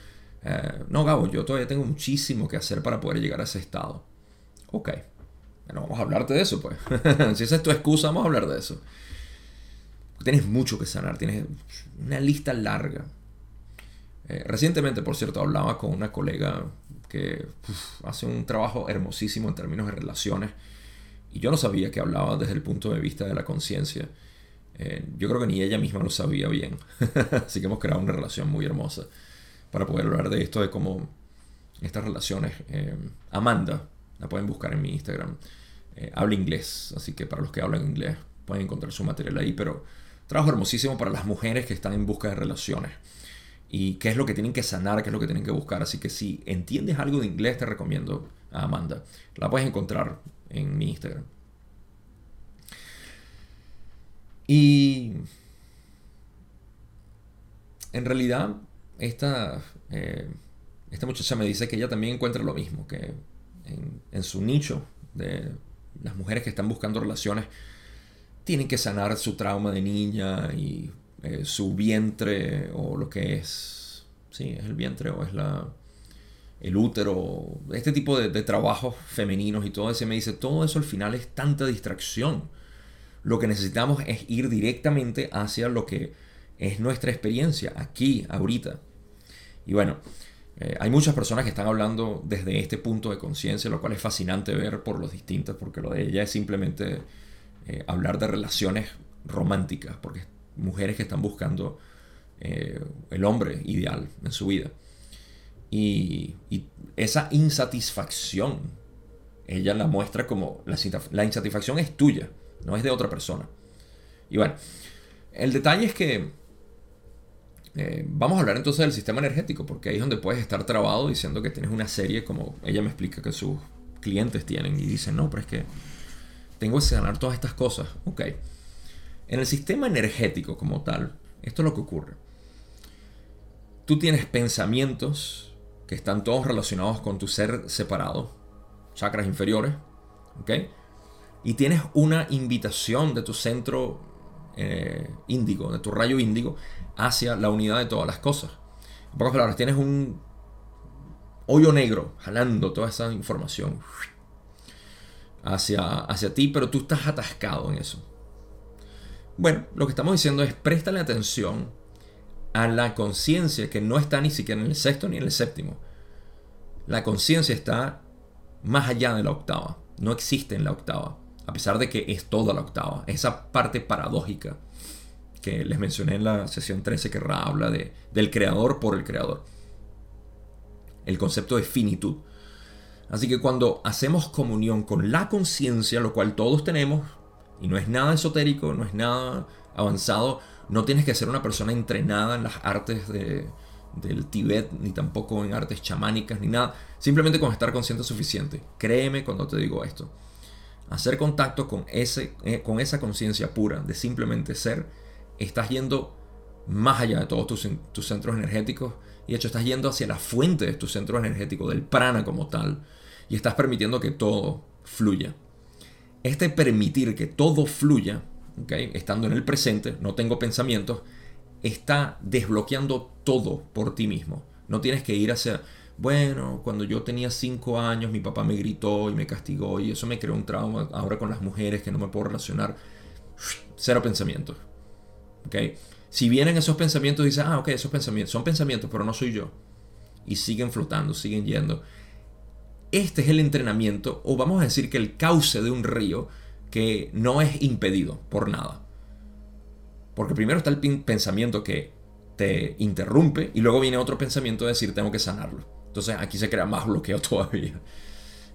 Eh, no, Gabo, yo todavía tengo muchísimo que hacer para poder llegar a ese estado. Ok. Bueno, vamos a hablarte de eso, pues. si esa es tu excusa, vamos a hablar de eso. Tienes mucho que sanar, tienes una lista larga. Eh, recientemente, por cierto, hablaba con una colega que hace un trabajo hermosísimo en términos de relaciones y yo no sabía que hablaba desde el punto de vista de la conciencia. Eh, yo creo que ni ella misma lo sabía bien. Así que hemos creado una relación muy hermosa para poder hablar de esto, de cómo estas relaciones. Eh, Amanda, la pueden buscar en mi Instagram, habla inglés, así que para los que hablan inglés pueden encontrar su material ahí, pero Trabajo hermosísimo para las mujeres que están en busca de relaciones. Y qué es lo que tienen que sanar, qué es lo que tienen que buscar. Así que si entiendes algo de inglés, te recomiendo a Amanda. La puedes encontrar en mi Instagram. Y en realidad, esta, eh, esta muchacha me dice que ella también encuentra lo mismo, que en, en su nicho de las mujeres que están buscando relaciones, tienen que sanar su trauma de niña y eh, su vientre o lo que es, sí, es el vientre o es la, el útero, este tipo de, trabajos femeninos y todo eso. me dice, todo eso al final es tanta distracción. Lo que necesitamos es ir directamente hacia lo que es nuestra experiencia, aquí, ahorita. Y bueno, eh, hay muchas personas que están hablando desde este punto de conciencia, lo cual es fascinante ver por los distintos, porque lo de ella es simplemente eh, hablar de relaciones románticas, porque mujeres que están buscando eh, el hombre ideal en su vida. Y, esa insatisfacción, ella la muestra como la, insatisfacción es tuya, no es de otra persona. Y bueno, el detalle es que Eh, vamos a hablar entonces del sistema energético, porque ahí es donde puedes estar trabado diciendo que tienes una serie, como ella me explica que sus clientes tienen, y dicen, no, pero es que tengo que ganar todas estas cosas. Ok. En el sistema energético como tal, esto es lo que ocurre. Tú tienes pensamientos que están todos relacionados con tu ser separado, chakras inferiores, ¿ok? Y tienes una invitación de tu centro eh, índigo, de tu rayo índigo, hacia la unidad de todas las cosas. En pocas palabras, tienes un hoyo negro jalando toda esa información hacia, hacia ti, pero tú estás atascado en eso. Bueno, lo que estamos diciendo es préstale atención a la conciencia que no está ni siquiera en el sexto ni en el séptimo. La conciencia está más allá de la octava, no existe en la octava, a pesar de que es toda la octava, esa parte paradójica que les mencioné en la sesión 13 que habla de, del creador por el creador. El concepto de finitud. Así que cuando hacemos comunión con la conciencia, lo cual todos tenemos, y no es nada esotérico, no es nada avanzado, no tienes que ser una persona entrenada en las artes del Tibet, ni tampoco en artes chamánicas, ni nada. Simplemente con estar consciente suficiente. Créeme cuando te digo esto. Hacer contacto con, ese, eh, con esa conciencia pura de simplemente ser estás yendo más allá de todos tus, centros energéticos y de hecho estás yendo hacia la fuente de tu centro energético, del prana como tal, y estás permitiendo que todo fluya. Este permitir que todo fluya, estando en el presente, no tengo pensamientos, está desbloqueando todo por ti mismo. No tienes que ir hacia, bueno, cuando yo tenía 5 años mi papá me gritó y me castigó y eso me creó un trauma ahora con las mujeres que no me puedo relacionar. Cero pensamientos. Si vienen esos pensamientos, dices, ah, ok, esos pensamientos son pensamientos, pero no soy yo. Y siguen flotando, siguen yendo. Este es el entrenamiento, o vamos a decir que el cauce de un río que no es impedido por nada. Porque primero está el pensamiento que te interrumpe y luego viene otro pensamiento de decir tengo que sanarlo. Entonces aquí se crea más bloqueo todavía.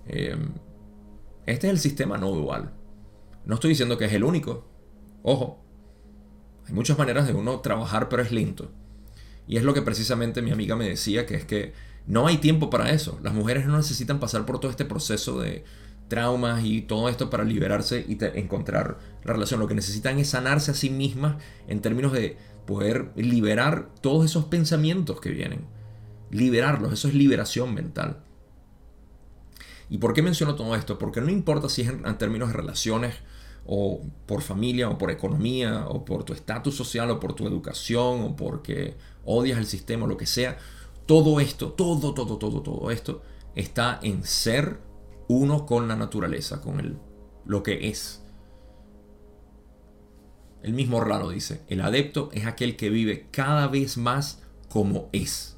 Em, este es el sistema no dual. No estoy diciendo que es el único. Ojo, hay muchas maneras de uno trabajar, pero es lento. Y es lo que precisamente mi amiga me decía, que es que no hay tiempo para eso. Las mujeres no necesitan pasar por todo este proceso de traumas y todo esto para liberarse y encontrar la relación. Lo que necesitan es sanarse a sí mismas en términos de poder liberar todos esos pensamientos que vienen. Liberarlos, eso es liberación mental. ¿Y por qué menciono todo esto? Porque no importa si es en términos de relaciones o por familia, o por economía, o por tu estatus social, o por tu educación, o porque odias el sistema, o lo que sea, todo esto, todo, todo, todo, todo esto está en ser uno con la naturaleza, con el, lo que es. El mismo raro dice, el adepto es aquel que vive cada vez más como es.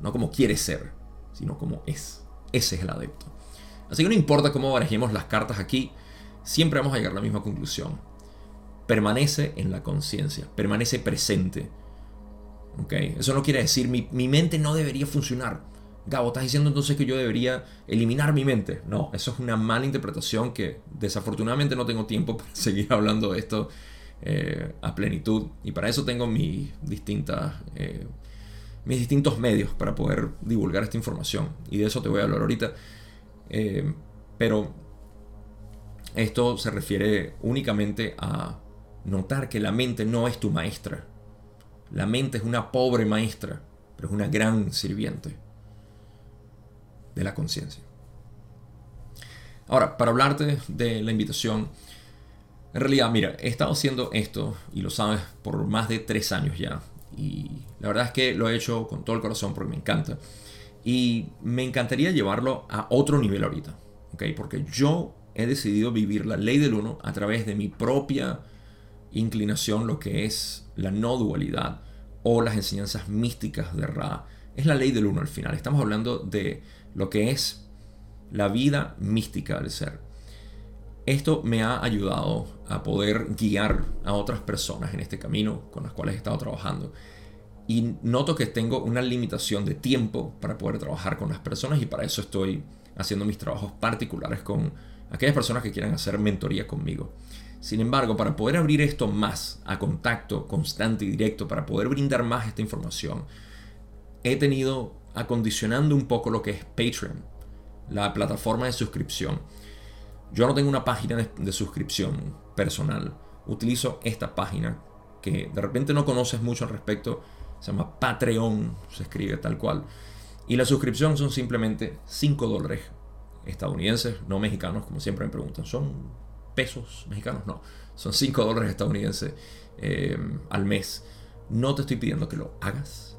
No como quiere ser, sino como es. Ese es el adepto. Así que no importa cómo barajemos las cartas aquí, siempre vamos a llegar a la misma conclusión. Permanece en la conciencia, permanece presente. ¿Okay? Eso no quiere decir mi, mi mente no debería funcionar. Gabo, estás diciendo entonces que yo debería eliminar mi mente. No, eso es una mala interpretación que desafortunadamente no tengo tiempo para seguir hablando de esto eh, a plenitud. Y para eso tengo mis distintas... Eh, mis distintos medios para poder divulgar esta información. Y de eso te voy a hablar ahorita. Eh, pero esto se refiere únicamente a notar que la mente no es tu maestra. La mente es una pobre maestra, pero es una gran sirviente de la conciencia. Ahora, para hablarte de la invitación, en realidad, mira, he estado haciendo esto, y lo sabes, por más de tres años ya. Y la verdad es que lo he hecho con todo el corazón porque me encanta. Y me encantaría llevarlo a otro nivel ahorita. ¿ok? Porque yo he decidido vivir la ley del uno a través de mi propia inclinación, lo que es la no dualidad o las enseñanzas místicas de Ra. Es la ley del uno al final. Estamos hablando de lo que es la vida mística del ser. Esto me ha ayudado a poder guiar a otras personas en este camino con las cuales he estado trabajando. Y noto que tengo una limitación de tiempo para poder trabajar con las personas y para eso estoy haciendo mis trabajos particulares con aquellas personas que quieran hacer mentoría conmigo. Sin embargo, para poder abrir esto más a contacto constante y directo, para poder brindar más esta información, he tenido acondicionando un poco lo que es Patreon, la plataforma de suscripción. Yo no tengo una página de, suscripción personal. Utilizo esta página que de repente no conoces mucho al respecto. Se llama Patreon, se escribe tal cual. Y la suscripción son simplemente 5 dólares estadounidenses, no mexicanos, como siempre me preguntan. ¿Son pesos mexicanos? No, son 5 dólares estadounidenses eh, al mes. No te estoy pidiendo que lo hagas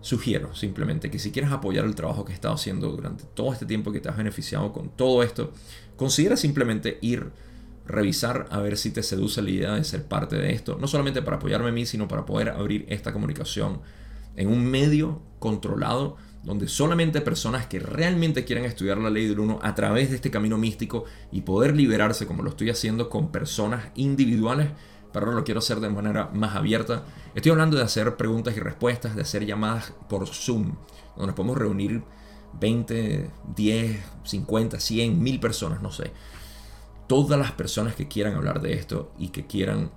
sugiero simplemente que si quieres apoyar el trabajo que he estado haciendo durante todo este tiempo que te has beneficiado con todo esto, considera simplemente ir, revisar a ver si te seduce la idea de ser parte de esto, no solamente para apoyarme a mí, sino para poder abrir esta comunicación en un medio controlado donde solamente personas que realmente quieran estudiar la ley del uno a través de este camino místico y poder liberarse como lo estoy haciendo con personas individuales pero ahora lo quiero hacer de manera más abierta. Estoy hablando de hacer preguntas y respuestas, de hacer llamadas por Zoom, donde podemos reunir 20, 10, 50, 100, 1000 personas, no sé. Todas las personas que quieran hablar de esto y que quieran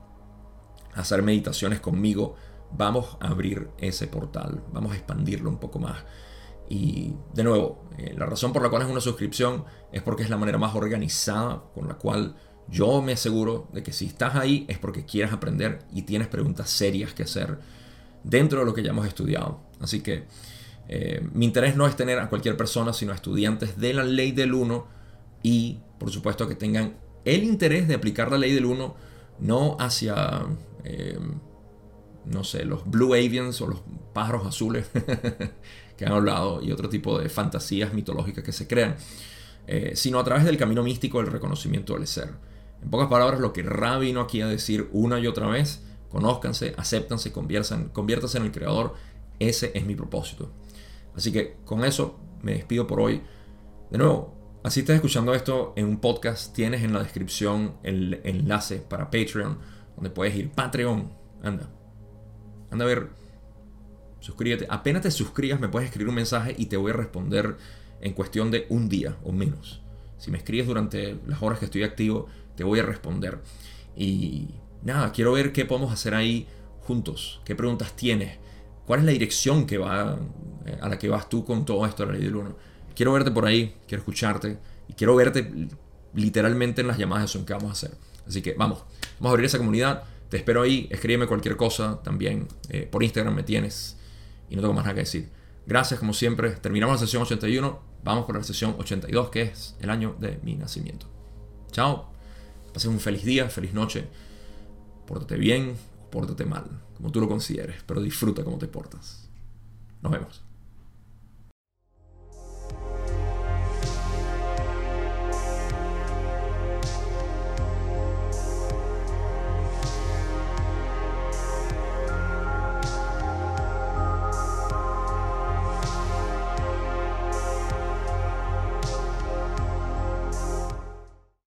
hacer meditaciones conmigo, vamos a abrir ese portal, vamos a expandirlo un poco más. Y de nuevo, eh, la razón por la cual es una suscripción es porque es la manera más organizada con la cual yo me aseguro de que si estás ahí es porque quieres aprender y tienes preguntas serias que hacer dentro de lo que ya hemos estudiado. Así que eh, mi interés no es tener a cualquier persona, sino a estudiantes de la ley del 1 y por supuesto que tengan el interés de aplicar la ley del 1 no hacia, eh, no sé, los Blue Avians o los pájaros azules que han hablado y otro tipo de fantasías mitológicas que se crean, eh, sino a través del camino místico del reconocimiento del ser. En pocas palabras, lo que Ra vino aquí a decir una y otra vez, conózcanse, acéptanse, conviértanse en el creador, ese es mi propósito. Así que con eso me despido por hoy. De nuevo, así estás escuchando esto en un podcast, tienes en la descripción el enlace para Patreon, donde puedes ir. Patreon, anda. Anda a ver. Suscríbete. Apenas te suscribas, me puedes escribir un mensaje y te voy a responder en cuestión de un día o menos. Si me escribes durante las horas que estoy activo, te voy a responder. Y nada, quiero ver qué podemos hacer ahí juntos. ¿Qué preguntas tienes? ¿Cuál es la dirección que va, eh, a la que vas tú con todo esto de la ley del uno? Quiero verte por ahí, quiero escucharte y quiero verte literalmente en las llamadas de Zoom que vamos a hacer. Así que vamos, vamos a abrir esa comunidad. Te espero ahí, escríbeme cualquier cosa también. Eh, por Instagram me tienes y no tengo más nada que decir. Gracias como siempre. Terminamos la sesión 81. Vamos con la sesión 82 que es el año de mi nacimiento. Chao. Pases un feliz día, feliz noche. Pórtate bien o pórtate mal, como tú lo consideres, pero disfruta cómo te portas. Nos vemos.